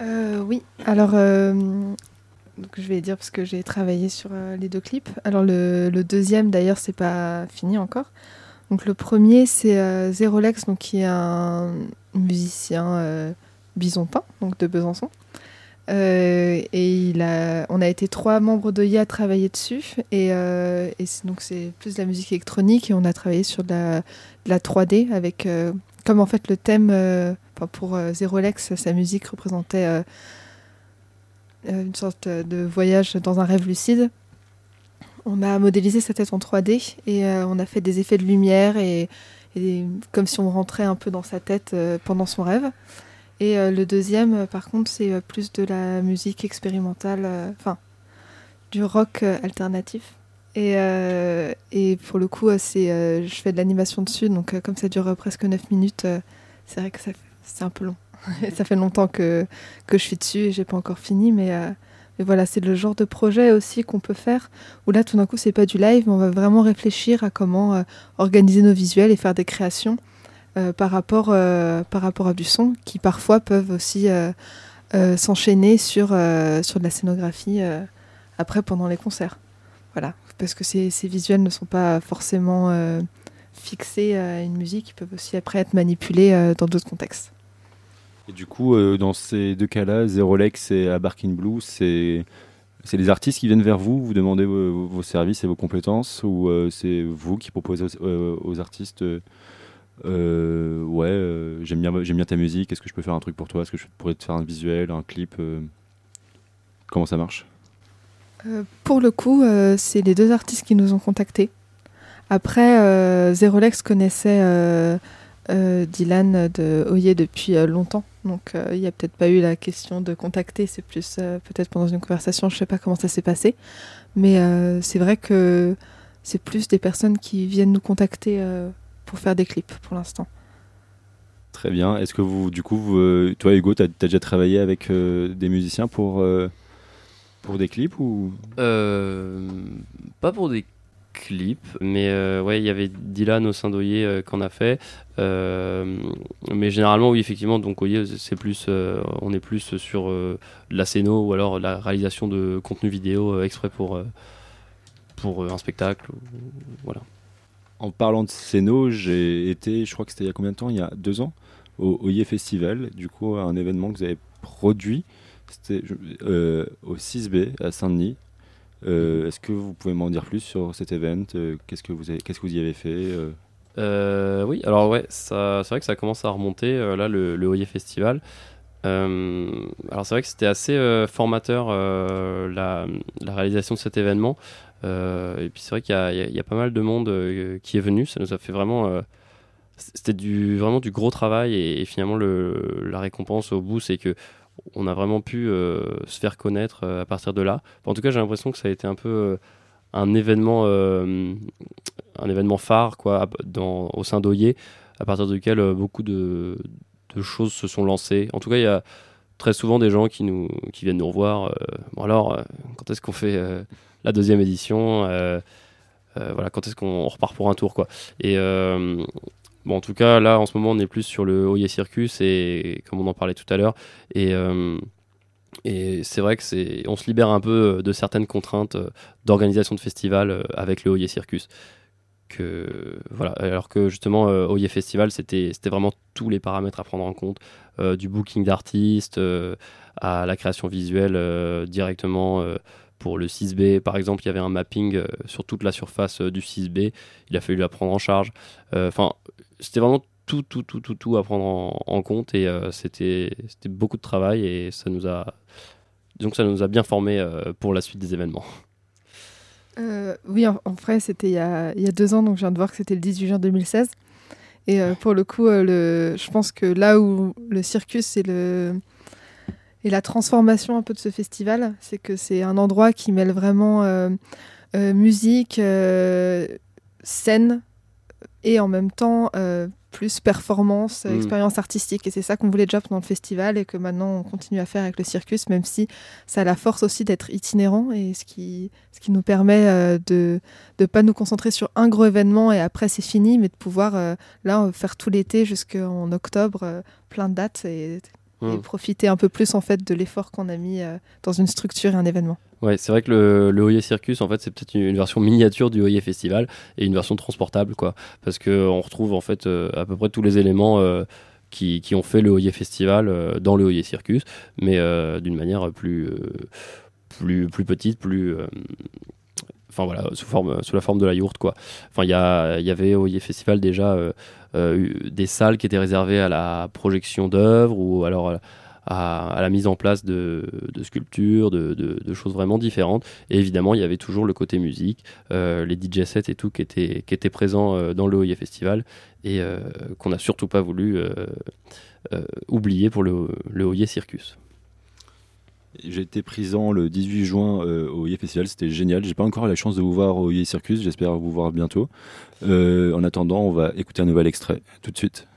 C: Euh, oui, alors euh, je vais dire parce que j'ai travaillé sur euh, les deux clips. Alors le, deuxième d'ailleurs c'est pas fini encore. Donc le premier c'est euh, Zerolex donc qui est un musicien euh, donc de Besançon. Euh, et on a été trois membres d'OIE à travailler dessus et, euh, donc c'est plus de la musique électronique et on a travaillé sur de la, de la 3D avec euh, comme en fait le thème pour Zerolex sa musique représentait une sorte de voyage dans un rêve lucide. On a modélisé sa tête en 3D et on a fait des effets de lumière et, comme si on rentrait un peu dans sa tête pendant son rêve. Et euh, le deuxième, euh, par contre, c'est euh, plus de la musique expérimentale, enfin, du rock alternatif. Et, et pour le coup, c'est, je fais de l'animation dessus, donc comme ça dure presque 9 minutes, c'est vrai que c'est un peu long. [LAUGHS] Ça fait longtemps que, que je suis dessus et j'ai pas encore fini, mais, mais voilà, c'est le genre de projet aussi qu'on peut faire où là, tout d'un coup, c'est pas du live, mais on va vraiment réfléchir à comment organiser nos visuels et faire des créations par, rapport, euh, par rapport à du son qui parfois peuvent aussi euh, euh, s'enchaîner sur, euh, sur de la scénographie euh, après pendant les concerts. Voilà, parce que ces, ces visuels ne sont pas forcément euh, fixés à une musique, ils peuvent aussi après être manipulés euh, dans d'autres contextes.
B: Et du coup, euh, dans ces deux cas-là, Zero Lex et A Bark in Blue, c'est c'est les artistes qui viennent vers vous, vous demandez vos, vos services et vos compétences, ou euh, c'est vous qui proposez euh, aux artistes euh, Ouais, euh, j'aime bien, j'aime bien ta musique, est-ce que je peux faire un truc pour toi? Est-ce que je pourrais te faire un visuel, un clip euh, Comment ça marche?
C: Euh, pour le coup, c'est les deux artistes qui nous ont contactés. Après, Zerolex connaissait Dylan de Oye depuis longtemps. Donc, il n'y a peut-être pas eu la question de contacter. C'est plus peut-être pendant une conversation. Je ne sais pas comment ça s'est passé. Mais c'est vrai que c'est plus des personnes qui viennent nous contacter pour faire des clips pour l'instant.
B: Très bien. Est-ce que vous, du coup, vous, euh, toi Hugo, tu as, déjà travaillé avec euh, des musiciens pour, euh, pour des clips ou?
D: Euh, pas pour des clips, mais euh, ouais, il y avait Dylan au sein d'Oyer euh, qu'on a fait. Euh, mais généralement, oui, effectivement, donc c'est plus, euh, on est plus sur euh, de la scéno ou alors la réalisation de contenu vidéo euh, exprès pour, euh, pour euh, un spectacle. voilà.
B: En parlant de Scéno, j'ai été, je crois que c'était il y a combien de temps? Il y a deux ans, au Oye Festival, du coup, un événement que vous avez produit. C'était euh, au 6B à Saint-Denis. Euh, Est-ce que vous pouvez m'en dire plus sur cet event? Euh, Qu'est-ce que vous qu'est-ce que vous y avez fait Euh,
D: oui, alors ouais, c'est vrai que ça commence à remonter, là, le, le Festival. Alors c'est vrai que c'était assez formateur la réalisation de cet événement. Euh, et puis c'est vrai qu'il y, a- pas mal de monde euh, qui est venu. Ça nous a fait vraiment... euh, c'était vraiment du gros travail et, finalement le, la récompense au bout c'est que on a vraiment pu se faire connaître à partir de là. En tout cas j'ai l'impression que ça a été un peu un événement un événement phare quoi au sein d'Oyer à partir duquel beaucoup de, de choses se sont lancées. En tout cas il y a très souvent des gens qui nous qui viennent nous revoir. euh, bon alors euh, quand est-ce qu'on fait euh, la deuxième édition voilà quand est-ce qu'on repart pour un tour quoi? Et Bon, en tout cas, là, en ce moment, on est plus sur le Oye Circus et comme on en parlait tout à l'heure. Et, et c'est vrai que c'est, on se libère un peu de certaines contraintes d'organisation de festivals avec le Oye Circus. Alors que justement, euh, Oye Festival, c'était, vraiment tous les paramètres à prendre en compte, euh, du booking d'artistes euh, à la création visuelle euh, directement. pour le 6B, par exemple, il y avait un mapping sur toute la surface du 6B. Il a fallu la prendre en charge. Enfin, c'était vraiment tout, tout, tout, tout, tout à prendre en, compte et c'était, beaucoup de travail et ça nous a, que ça nous a bien formé euh, pour la suite des événements.
C: Euh, oui, en, vrai, c'était il, y a- deux ans, donc je viens de voir que c'était le 18 juin 2016. Et euh, pour le coup, euh, le, je pense que là où le circus et, et la transformation un peu de ce festival, c'est que c'est un endroit qui mêle vraiment musique, scène et en même temps plus performance,
D: Mm.
C: expérience artistique. Et c'est ça qu'on voulait déjà pendant le festival et que maintenant on continue à faire avec le circus, même si ça a la force aussi d'être itinérant et ce qui, ce qui nous permet euh, de ne pas nous concentrer sur un gros événement et après c'est fini, mais de pouvoir euh, là faire tout l'été jusqu'en octobre euh, plein de dates et, et
D: Mm.
C: profiter un peu plus en fait de l'effort qu'on a mis euh, dans une structure et un événement.
D: Ouais, c'est vrai que le, le Oye Circus, en fait, c'est peut-être une, une version miniature du Oye Festival et une version transportable, quoi. Parce qu'on retrouve, en fait, euh, à peu près tous les éléments euh, qui, qui ont fait le Oye Festival euh, dans le Oye Circus, mais euh, d'une manière plus, euh, plus, plus petite, plus. Enfin voilà, sous, la forme de la yourte quoi. Enfin, il y, avait au Oye Festival déjà euh, euh, eu des salles qui étaient réservées à la projection d'œuvres ou alors à, la mise en place de, sculptures, de, choses vraiment différentes. Et évidemment, il y avait toujours le côté musique, euh, les DJ sets et tout qui étaient, qui présents dans le Oye Festival et qu'on n'a surtout pas voulu oublier pour le, le Circus.
B: J'ai été présent le 18 juin euh, au Yé Festival, c'était génial. J'ai pas encore eu la chance de vous voir au Yé Circus, j'espère vous voir bientôt. Euh, en attendant, on va écouter un nouvel extrait tout de suite.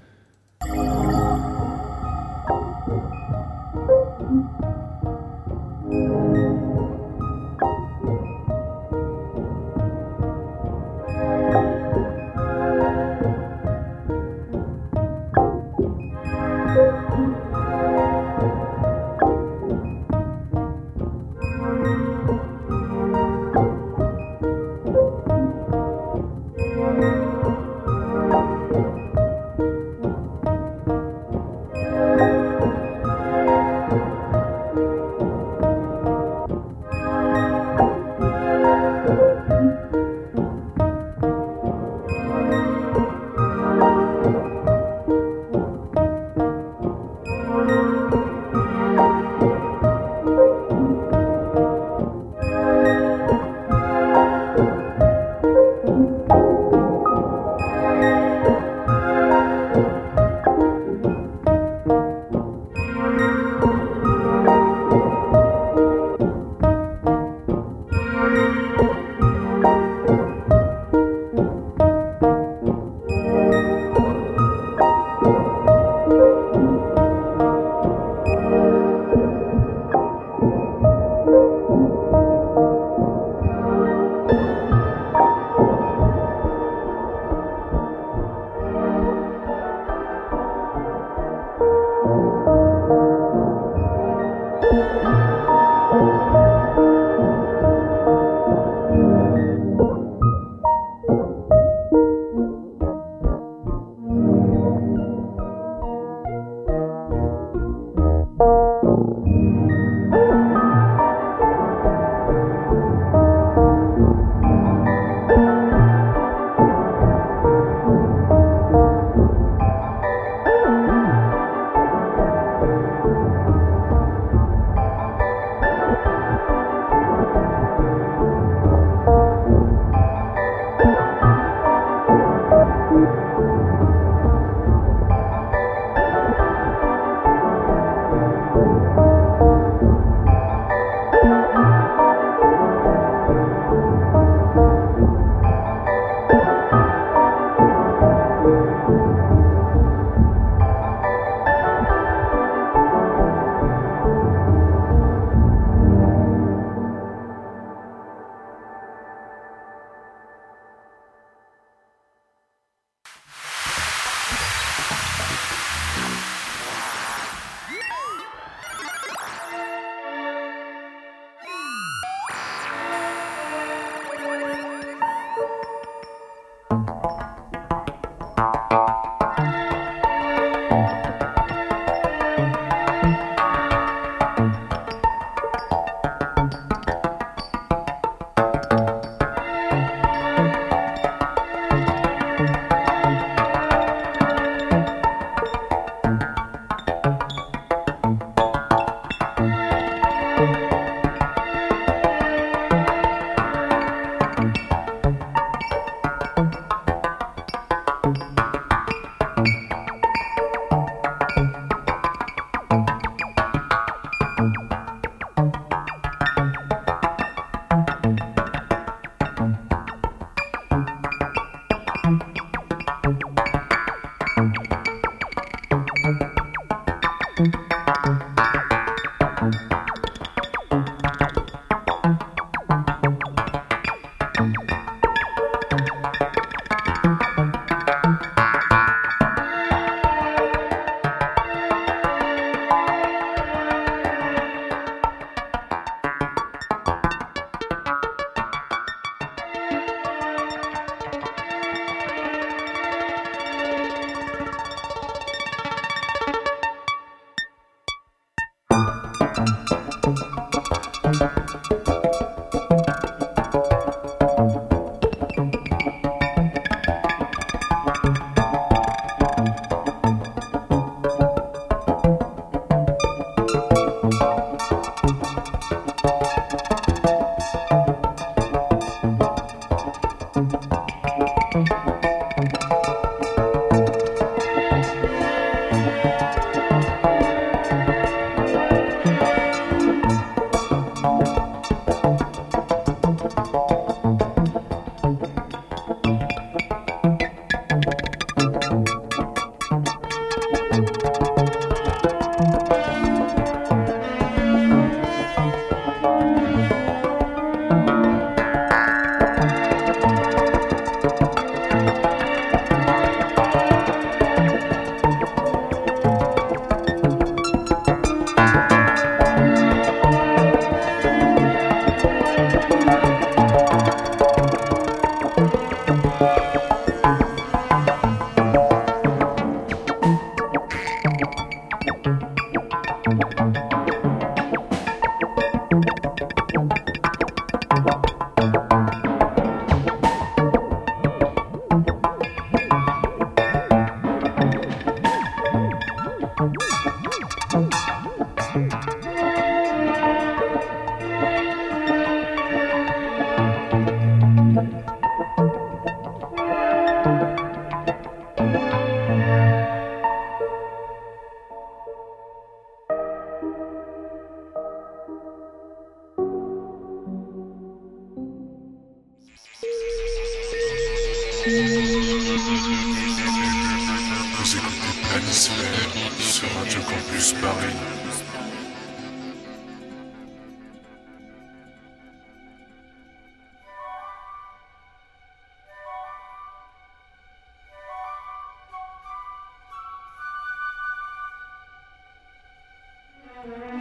B: Yeah.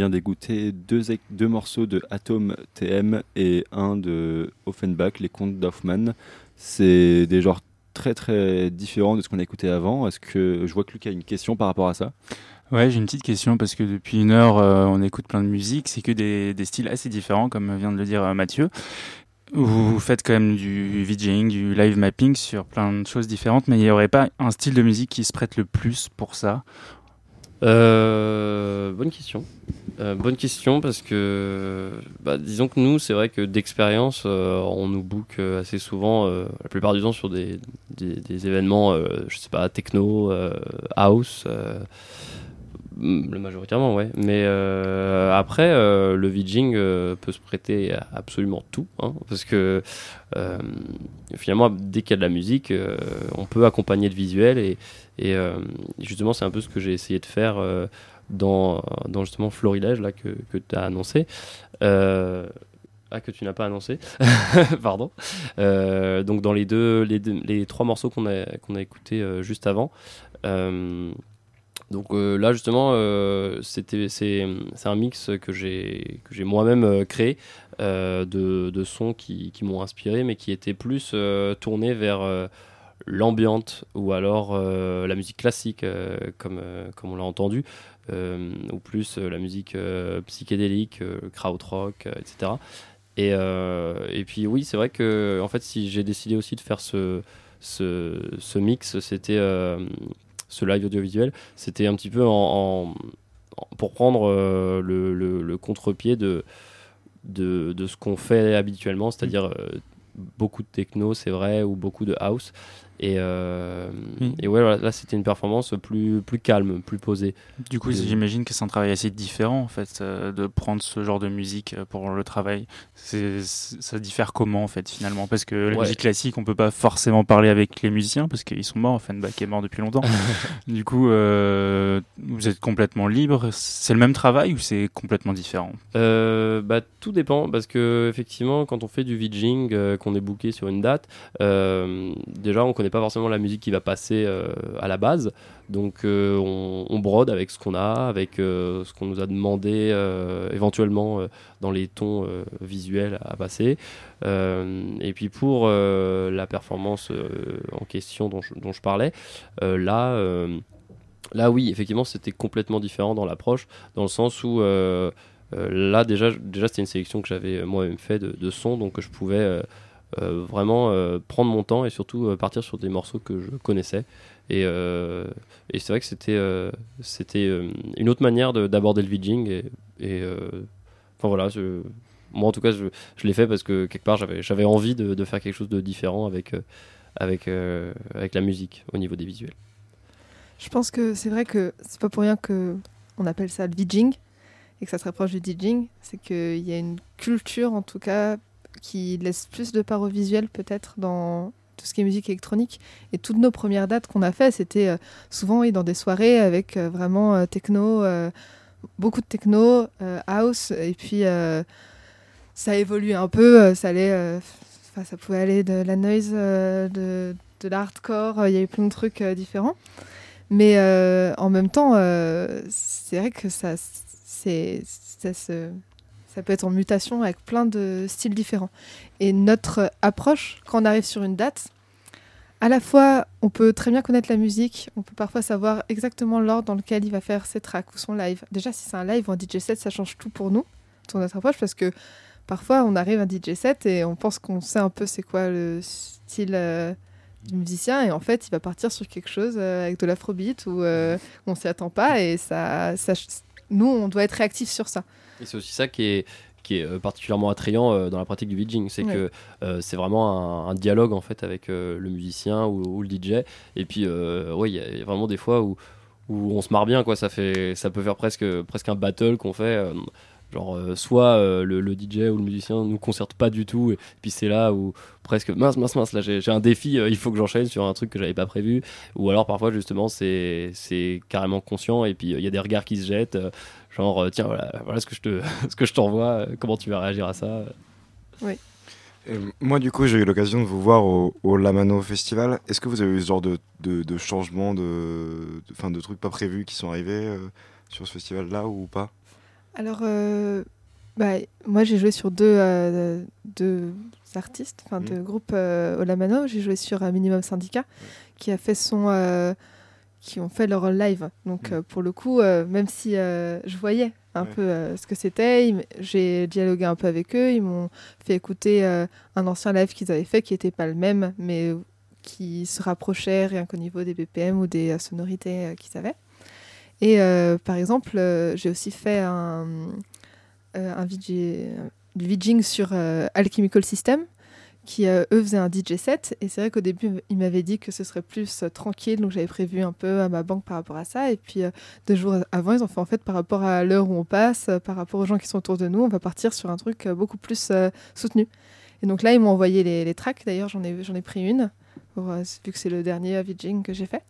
B: Vient d'écouter deux, deux morceaux de Atom TM et un de Offenbach, Les Contes d'Hoffmann. C'est des genres très très différents de ce qu'on a écouté avant. Est-ce que je vois que Luc a une question par rapport à ça?
F: Ouais, j'ai une petite question parce que depuis une heure, euh, on écoute plein de musique. C'est que des, des, styles assez différents, comme vient de le dire euh, Mathieu. Vous, faites quand même du VJing, du live mapping sur plein de choses différentes, mais il n'y aurait pas un style de musique qui se prête le plus pour ça?
D: Euh, bonne question. Euh, bonne question parce que, bah, disons que nous, c'est vrai que d'expérience, euh, on nous book assez souvent, la plupart du temps sur des, des, des événements, je sais pas, techno, house le majoritairement, ouais. Mais euh, après, euh, le VJing euh, peut se prêter à absolument tout. Hein, parce que finalement, dès qu'il y a de la musique, on peut accompagner le visuel. Et, et justement, c'est un peu ce que j'ai essayé de faire dans, dans justement Florilège, là, que, que tu as annoncé. Ah, que tu n'as pas annoncé. [LAUGHS] Pardon. donc, dans les deux, les, les trois morceaux qu'on a, a écoutés juste avant, donc euh, là justement, euh, c'était c'est un mix que j'ai moi-même euh, créé de, de, sons qui, qui m'ont inspiré, mais qui étaient plus tournés vers l'ambiante ou alors la musique classique comme comme on l'a entendu, ou plus la musique psychédélique, krautrock, etc. Et, et puis oui, c'est vrai que en fait, si j'ai décidé aussi de faire ce ce, mix, c'était ce live audiovisuel, c'était un petit peu en, pour prendre euh, le, le, contre-pied de, de, de, ce qu'on fait habituellement, c'est-à-dire euh, beaucoup de techno, c'est vrai, ou beaucoup de house. Et, euh, et ouais, là, c'était une performance plus, plus calme, plus posée.
F: Du coup, j'imagine que c'est un travail assez différent, en fait, euh, de prendre ce genre de musique euh, pour le travail. Ça diffère comment, en fait, finalement? Parce que la musique classique, on peut pas forcément parler avec les musiciens, parce qu'ils sont morts. Offenbach est mort depuis longtemps. [LAUGHS] du coup, vous êtes complètement libre. C'est le même travail ou c'est complètement différent?
D: Bah, Tout dépend, parce que effectivement, quand on fait du VJing, qu'on est booké sur une date, déjà, on connaît pas forcément la musique qui va passer euh, à la base. Donc euh, on, brode avec ce qu'on a, avec euh, ce qu'on nous a demandé éventuellement dans les tons visuels à passer. et puis pour la performance en question dont je, parlais, là... Là, oui, effectivement, c'était complètement différent dans l'approche, dans le sens où là, déjà, déjà c'était une sélection que j'avais moi-même fait de, de sons, donc je pouvais vraiment euh, prendre mon temps et surtout euh, partir sur des morceaux que je connaissais. Et, c'est vrai que c'était c'était une autre manière d'aborder le VJing. Et, enfin voilà, moi en tout cas, je, je l'ai fait parce que quelque part j'avais envie de, de, faire quelque chose de différent avec, avec, avec la musique au niveau des visuels.
C: Je pense que c'est vrai que c'est pas pour rien que on appelle ça le VJing et que ça se rapproche du DJing. C'est qu'il y a une culture en tout cas qui laisse plus de part au visuel peut-être dans tout ce qui est musique électronique. Et toutes nos premières dates qu'on a fait, c'était euh, souvent dans des soirées avec euh, vraiment euh, techno, beaucoup de techno, house, et puis ça a évolué un peu, ça allait, ça pouvait aller de la noise, de, de l'hardcore, il y a eu plein de trucs différents. Mais en même temps, c'est vrai que ça, c'est, ça se ça peut être en mutation avec plein de styles différents. Et notre approche, quand on arrive sur une date, à la fois, on peut très bien connaître la musique, on peut parfois savoir exactement l'ordre dans lequel il va faire ses tracks ou son live. Déjà, si c'est un live ou un DJ set, ça change tout pour nous, sur notre approche, parce que parfois, on arrive à un DJ set et on pense qu'on sait un peu c'est quoi le style euh, du musicien, et en fait, il va partir sur quelque chose euh, avec de l'afrobeat où euh, on s'y attend pas, et ça, nous, on doit être réactifs sur ça.
D: Et c'est aussi ça qui est qui est euh, particulièrement attrayant euh, dans la pratique du VJing, c'est que euh, c'est vraiment un, dialogue en fait avec le musicien ou, le DJ. Et puis, oui, il y a vraiment des fois où, où on se marre bien, quoi. Ça fait, ça peut faire presque presque un battle qu'on fait. Genre, soit le, le, DJ ou le musicien nous concerte pas du tout, et puis c'est là où presque mince, mince, mince, là j'ai un défi, il faut que j'enchaîne sur un truc que j'avais pas prévu. Ou alors parfois, justement, c'est carrément conscient, et puis il y a des regards qui se jettent genre euh, tiens voilà, voilà ce que je te [LAUGHS] ce que je t'envoie euh, comment tu vas réagir à ça
C: oui
E: moi, du coup, j'ai eu l'occasion de vous voir au, au, Lamano Festival. Est-ce que vous avez eu ce genre de, de, de changements, de, de, de, trucs pas prévus qui sont arrivés euh, sur ce festival-là ou pas?
C: Alors, euh, bah, moi j'ai joué sur deux, euh, deux artistes, enfin
E: Mhm.
C: deux groupes euh, Olamano. J'ai joué sur euh, Minimum Syndicat, qui a fait son, euh, qui ont fait leur live. Donc
E: Mhm.
C: euh, pour le coup, euh, même si euh, je voyais un
E: Ouais.
C: peu ce que c'était, j'ai dialogué un peu avec eux. Ils m'ont fait écouter un ancien live qu'ils avaient fait, qui n'était pas le même, mais qui se rapprochait rien qu'au niveau des BPM ou des sonorités qu'ils avaient. Et par exemple, j'ai aussi fait un, un du VJing sur Alchemical System, qui euh, eux faisaient un DJ set. Et c'est vrai qu'au début, ils m'avaient dit que ce serait plus euh, tranquille, donc j'avais prévu un peu à ma banque par rapport à ça. Et puis euh, deux jours avant, ils ont fait en fait par rapport à l'heure où on passe, par rapport aux gens qui sont autour de nous, on va partir sur un truc beaucoup plus soutenu. Et donc là, ils m'ont envoyé les, tracks. D'ailleurs, j'en ai, j'en ai pris une, vu que c'est le dernier VJing que j'ai fait.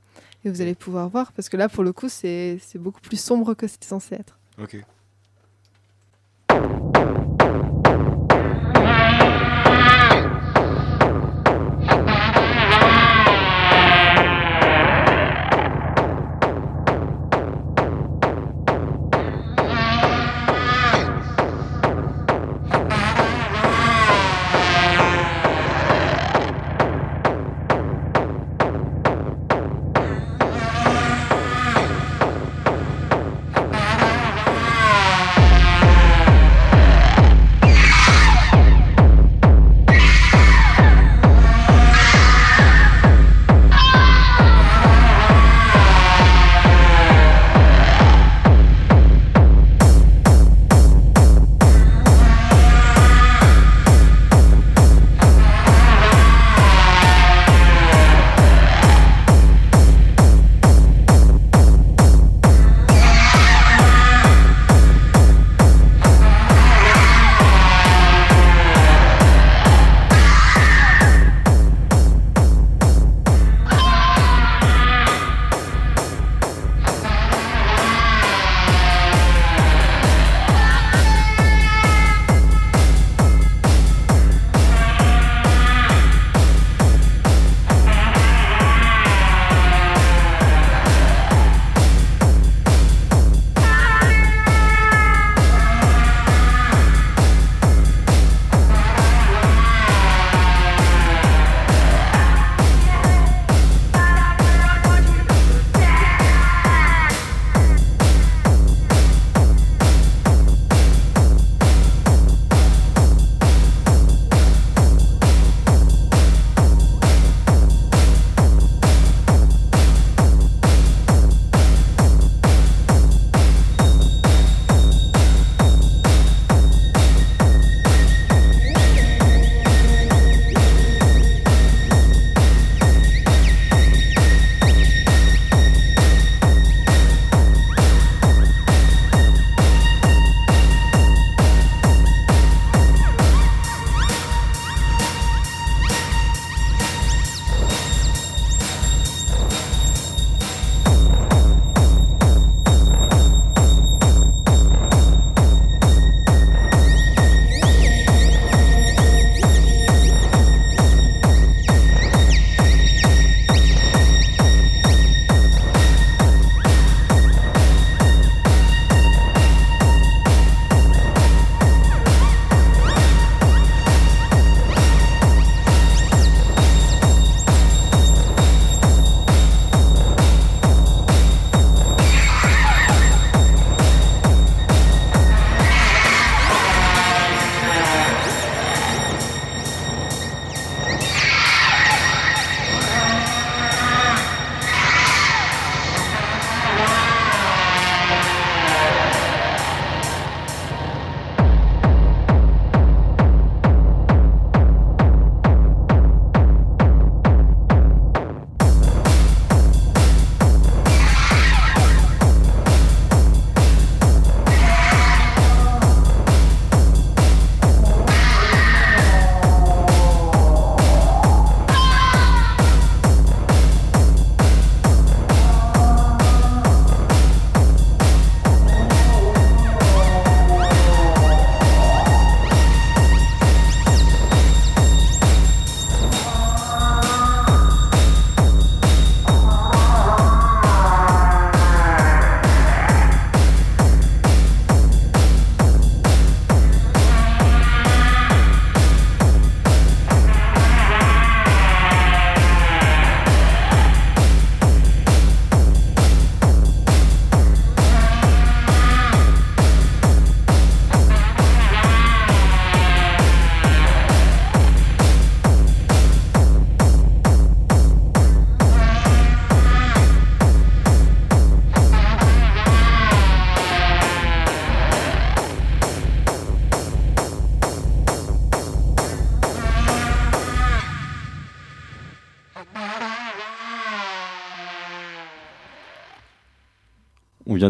C: Et vous allez pouvoir voir, parce que là, pour le coup, c'est c'est beaucoup plus sombre que c'était censé être.
E: Ok.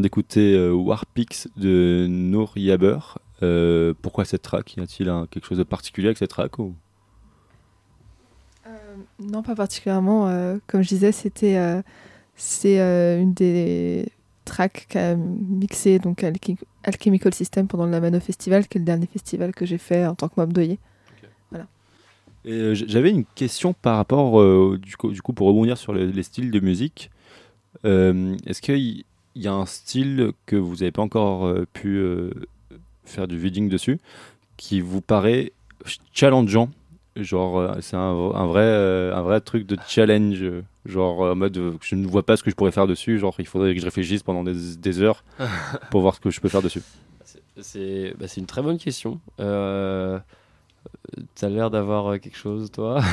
B: Vient d'écouter euh, Warpix de Nour Yaber. Euh, pourquoi cette track? Y a-t-il quelque chose de particulier avec cette track ou...
C: Non, pas particulièrement. comme je disais, c'était c'est une des tracks qu'a mixé donc Alchemical System pendant le Lamano Festival, qui est le dernier festival que j'ai fait en tant que mob doyer.
B: Euh, j'avais une question par rapport, euh, du, coup, du, coup, pour rebondir sur les styles de musique. Euh, est-ce qu'il y, a un style que vous n'avez pas encore pu faire du viding dessus qui vous paraît challengeant Genre, c'est un, un, vrai, un vrai truc de challenge. Genre, en mode, je ne vois pas ce que je pourrais faire dessus. Genre, il faudrait que je réfléchisse pendant des, des heures [LAUGHS] pour voir ce que je peux faire dessus.
D: C'est bah, une très bonne question. Euh, T'as l'air d'avoir euh, quelque chose, toi. [LAUGHS]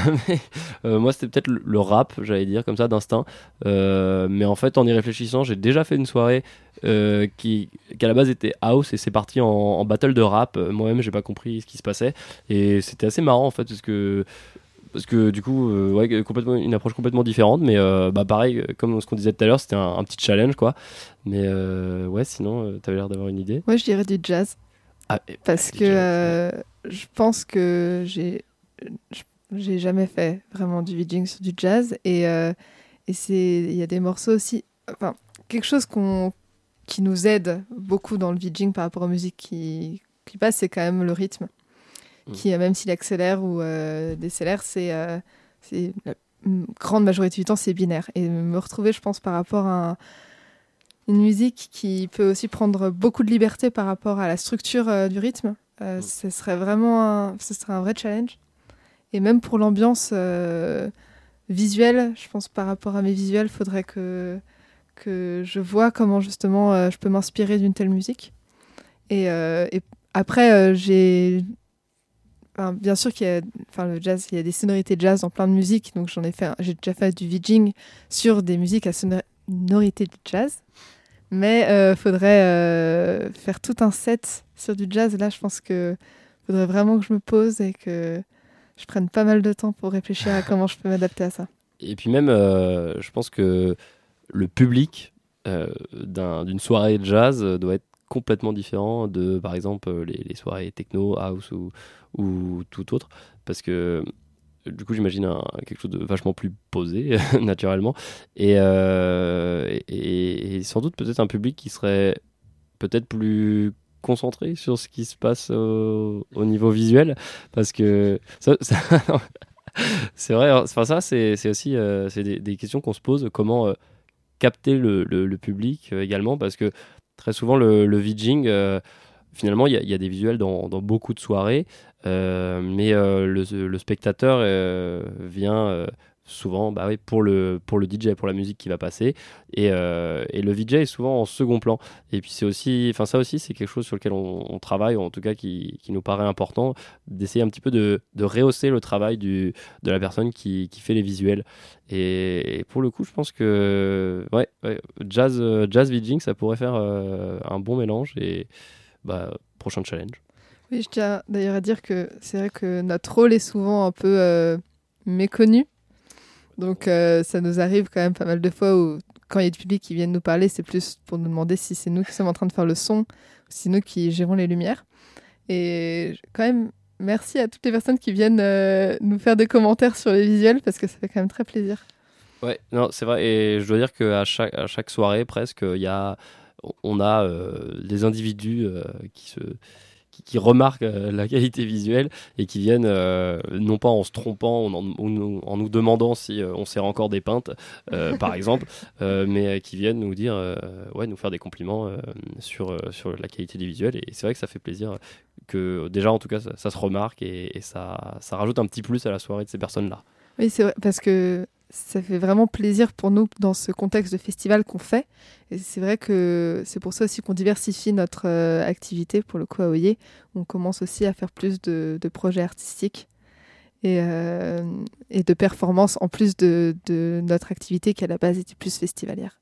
D: Euh, moi, c'était peut-être le rap, j'allais dire, comme ça, d'instinct. Euh, mais en fait, en y réfléchissant, j'ai déjà fait une soirée qui, qui, à la base, était house et c'est parti en, battle de rap. Moi-même, j'ai pas compris ce qui se passait. Et c'était assez marrant, en fait, parce que. Parce que du coup, ouais, complètement, une approche complètement différente, mais bah, pareil, comme ce qu'on disait tout à l'heure, c'était un, petit challenge, quoi. Mais ouais, sinon, t'avais l'air d'avoir une idée.
C: Moi, je dirais du jazz. Ah, parce que je pense que j'ai j'ai jamais fait vraiment du VJing sur du jazz et, euh, et c'est il y a des morceaux aussi enfin quelque chose qu'on qui nous aide beaucoup dans le VJing par rapport aux musiques qui, qui passent c'est quand même le rythme mm. qui même s'il accélère ou euh, décélère c'est euh, c'est la grande majorité du temps c'est binaire. Et me retrouver je pense par rapport à une musique qui peut aussi prendre beaucoup de liberté par rapport à la structure du rythme euh, mm. ce serait vraiment un, ce serait un vrai challenge. Et même pour l'ambiance euh, visuelle, je pense par rapport à mes visuels, faudrait que, que je vois comment justement euh, je peux m'inspirer d'une telle musique. Et, et après, j'ai. Enfin, bien sûr qu'il y a, enfin, le jazz, il y a des sonorités de jazz dans plein de musiques, donc j'en ai fait, j'ai déjà fait du VJing sur des musiques à sonorité de jazz. Mais euh, faudrait euh, faire tout un set sur du jazz. Là, je pense que faudrait vraiment que je me pose et que je prenne pas mal de temps pour réfléchir à comment je peux m'adapter à ça.
D: Et puis même, euh, je pense que le public d'une soirée de jazz doit être complètement différent de, par exemple, les, soirées techno, house ou, ou tout autre. Parce que du coup, j'imagine quelque chose de vachement plus posé, [LAUGHS] naturellement. Euh, et, sans doute peut-être un public qui serait peut-être plus concentré sur ce qui se passe au, niveau visuel. Parce que [LAUGHS] c'est vrai, enfin, ça, c'est aussi euh, des, questions qu'on se pose. Comment euh, capter le, le, public également Parce que très souvent, le, le VJing finalement, il y, a des visuels dans, beaucoup de soirées, euh, mais euh, le, spectateur euh, vient souvent bah pour, le, DJ, pour la musique qui va passer. Et, le VJ est souvent en second plan. Et puis c'est aussi, ça aussi, c'est quelque chose sur lequel on, travaille, ou en tout cas qui, nous paraît important, d'essayer un petit peu de, rehausser le travail de la personne qui, fait les visuels. Et, pour le coup, je pense que ouais, jazz, jazz VJing, ça pourrait faire un bon mélange. Bah, prochain challenge.
C: Oui, je tiens d'ailleurs à dire que c'est vrai que notre rôle est souvent un peu euh, méconnu. Donc euh, ça nous arrive quand même pas mal de fois où quand il y a du public qui vient nous parler, c'est plus pour nous demander si c'est nous qui sommes en train de faire le son ou si nous qui gérons les lumières. Et quand même, merci à toutes les personnes qui viennent euh, nous faire des commentaires sur les visuels parce que ça fait quand même très plaisir.
D: Ouais, non, c'est vrai. Et je dois dire qu'à chaque, à chaque soirée, presque, il y a, on a des individus qui se qui, remarquent euh, la qualité visuelle et qui viennent euh, non pas en se trompant ou en, nous demandant si euh, on sert encore des pintes par [LAUGHS] exemple mais qui viennent nous dire ouais nous faire des compliments sur sur la qualité des visuels et c'est vrai que ça fait plaisir que déjà en tout cas ça, se remarque et, ça ça rajoute un petit plus à la soirée de ces personnes là
C: oui c'est vrai parce que ça fait vraiment plaisir pour nous dans ce contexte de festival qu'on fait. Et c'est vrai que c'est pour ça aussi qu'on diversifie notre euh, activité pour le coup à Oyer. On commence aussi à faire plus de, projets artistiques et, euh, et, de performances en plus de, de, notre activité qui à la base était plus festivalière.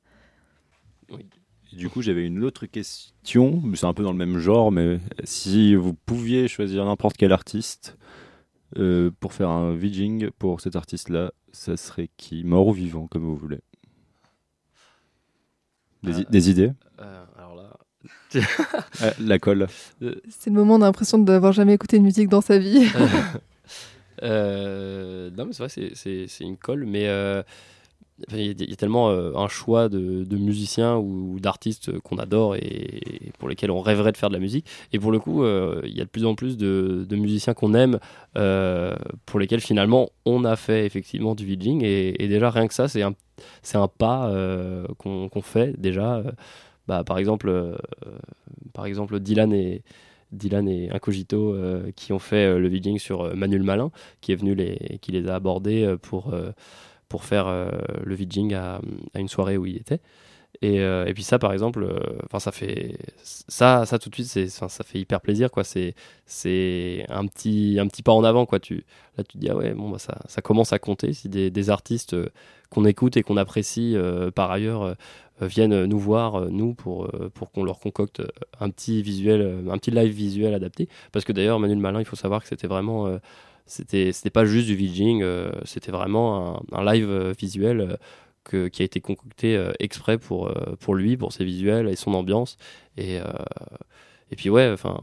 B: Oui. du coup, j'avais une autre question, c'est un peu dans le même genre, mais si vous pouviez choisir n'importe quel artiste euh, pour faire un VJing pour cet artiste-là, ça serait qui Mort ou vivant, comme vous voulez. Des, des idées
D: Euh, alors là, [LAUGHS]
B: Euh, La colle.
C: C'est le moment, on a l'impression d'avoir jamais écouté de musique dans sa vie. [LAUGHS]
D: Euh, non, mais c'est vrai, c'est- une colle, mais euh, il y, a- tellement euh, un choix de, musiciens ou d'artistes qu'on adore et pour lesquels on rêverait de faire de la musique. Et pour le coup, euh, il y a de plus en plus de, musiciens qu'on aime, euh, pour lesquels finalement on a fait effectivement du VJing. Et, déjà, rien que ça, c'est un, un pas qu'on fait déjà. Bah, par, exemple, par exemple, Dylan et. Dylan et Incogito qui ont fait le VJing sur Manuel Malin qui est venu les qui les a abordés pour pour faire euh, le VJing à, une soirée où il était. Et, euh, et puis ça par exemple enfin ça fait ça ça tout de suite c'est ça, fait hyper plaisir quoi. C'est c'est un petit un petit pas en avant quoi. Tu là tu te dis ah ouais bon bah ça ça commence à compter. Si des, des artistes euh, qu'on écoute et qu'on apprécie euh, par ailleurs euh, euh, viennent nous voir euh, nous pour euh, pour qu'on leur concocte euh, un petit visuel euh, un petit live visuel adapté. Parce que d'ailleurs Manuel Malin il faut savoir que c'était vraiment euh, c'était pas juste du VJing euh, c'était vraiment un, live euh, visuel euh, que, qui a été concocté exprès pour pour lui pour ses visuels et son ambiance et et puis ouais enfin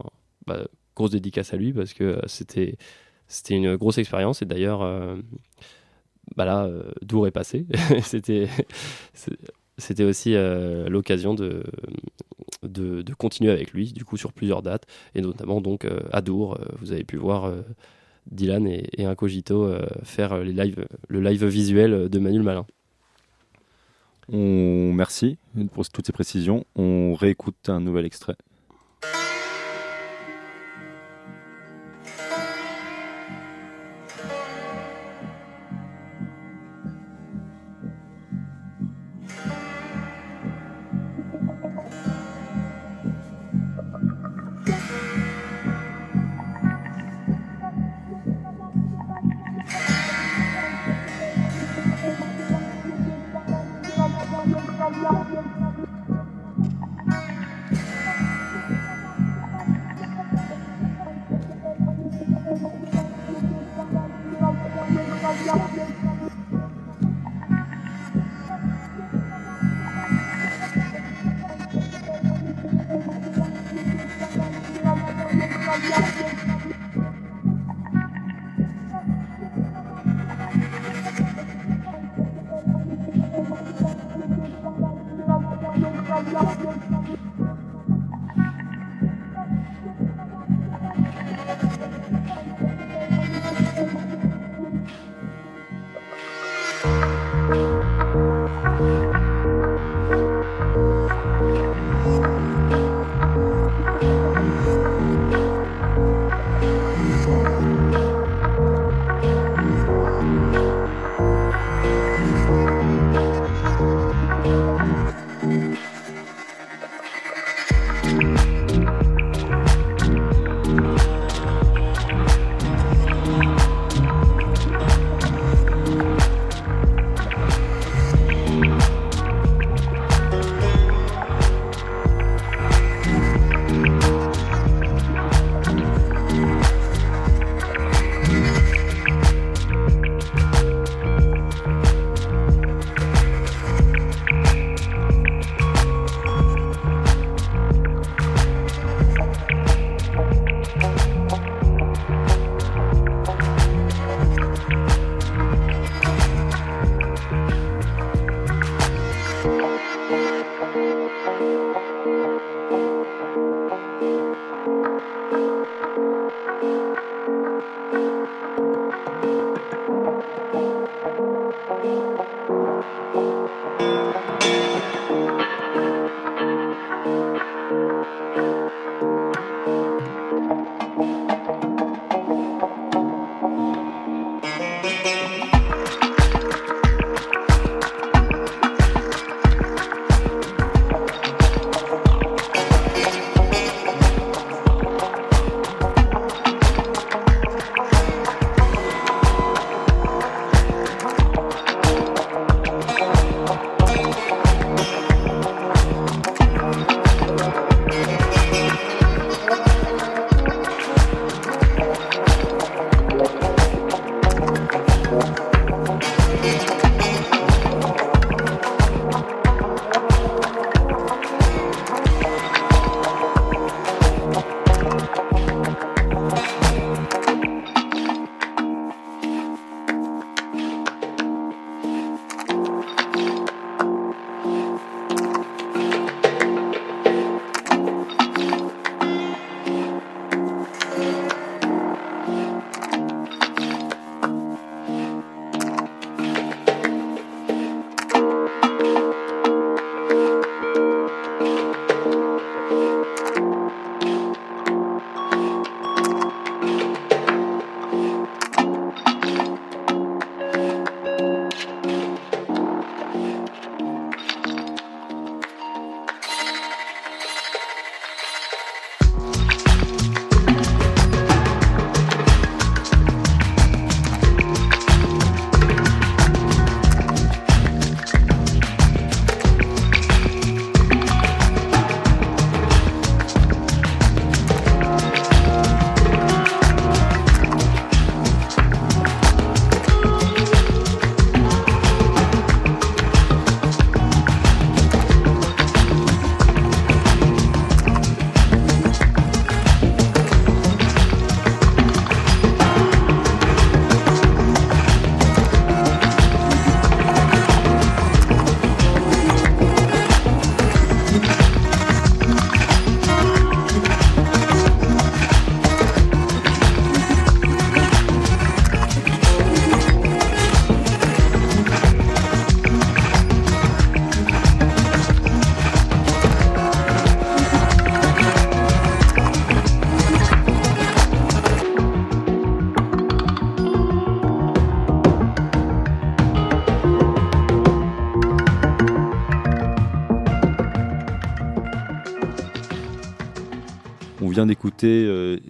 D: bah, grosse dédicace à lui parce que c'était c'était une grosse expérience et d'ailleurs bah là Dour est passé [LAUGHS] c'était c'était aussi l'occasion de, de, de continuer avec lui, du coup, sur plusieurs dates, et notamment donc à Dour. vous avez pu voir Dylan et, Incogito euh, faire les live, le live visuel de Manuel Malin.
B: On... Merci pour toutes ces précisions. On réécoute un nouvel extrait.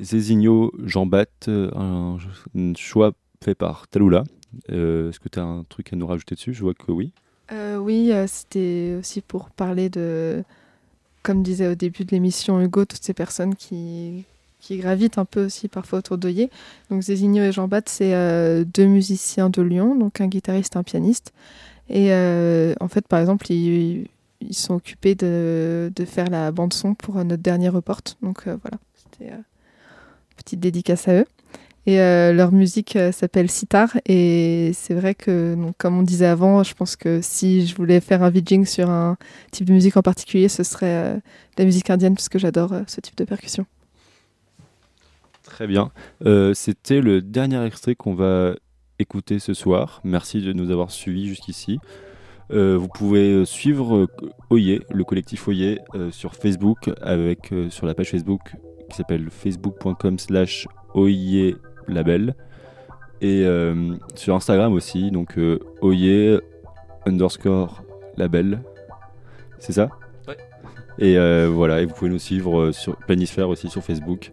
B: Zézigno Jean Bat, euh, un, choix fait par Taloula. Euh, Est-ce que tu as un truc à nous rajouter dessus? Je vois que oui.
C: Euh, oui, euh, c'était aussi pour parler de, comme disait au début de l'émission Hugo, toutes ces personnes qui, gravitent un peu aussi parfois autour d'Oyer. Donc Zézigno et Jean c'est deux musiciens de Lyon, donc un guitariste un pianiste. Et en fait, par exemple, ils, sont occupés de, de faire la bande son pour notre dernier report. Donc voilà, c'était petite dédicace à eux. Et euh, leur musique euh, s'appelle Sitar. Et c'est vrai que, comme on disait avant, je pense que si je voulais faire un vidging sur un type de musique en particulier, ce serait euh, la musique indienne, parce que j'adore euh, ce type de percussion.
B: Très bien. C'était le dernier extrait qu'on va écouter ce soir. Merci de nous avoir suivis jusqu'ici. Vous pouvez suivre euh, le collectif Oyer, euh, sur Facebook, avec sur la page Facebook qui s'appelle facebook.com slash Label. Et euh, sur Instagram aussi, donc euh, Oyer underscore label. C'est ça?
D: Ouais.
B: Et euh, voilà, et vous pouvez nous suivre euh, sur Planisphère aussi sur Facebook.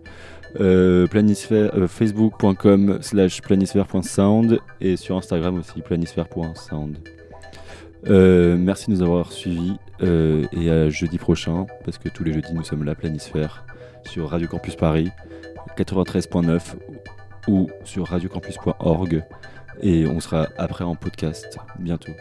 B: Facebook.com slash planisphère.sound et sur Instagram aussi planisphère.sound. Merci de nous avoir suivis et à jeudi prochain parce que tous les jeudis nous sommes là Planisphère sur Radio Campus Paris 93.9 ou sur radiocampus.org et on sera après en podcast bientôt.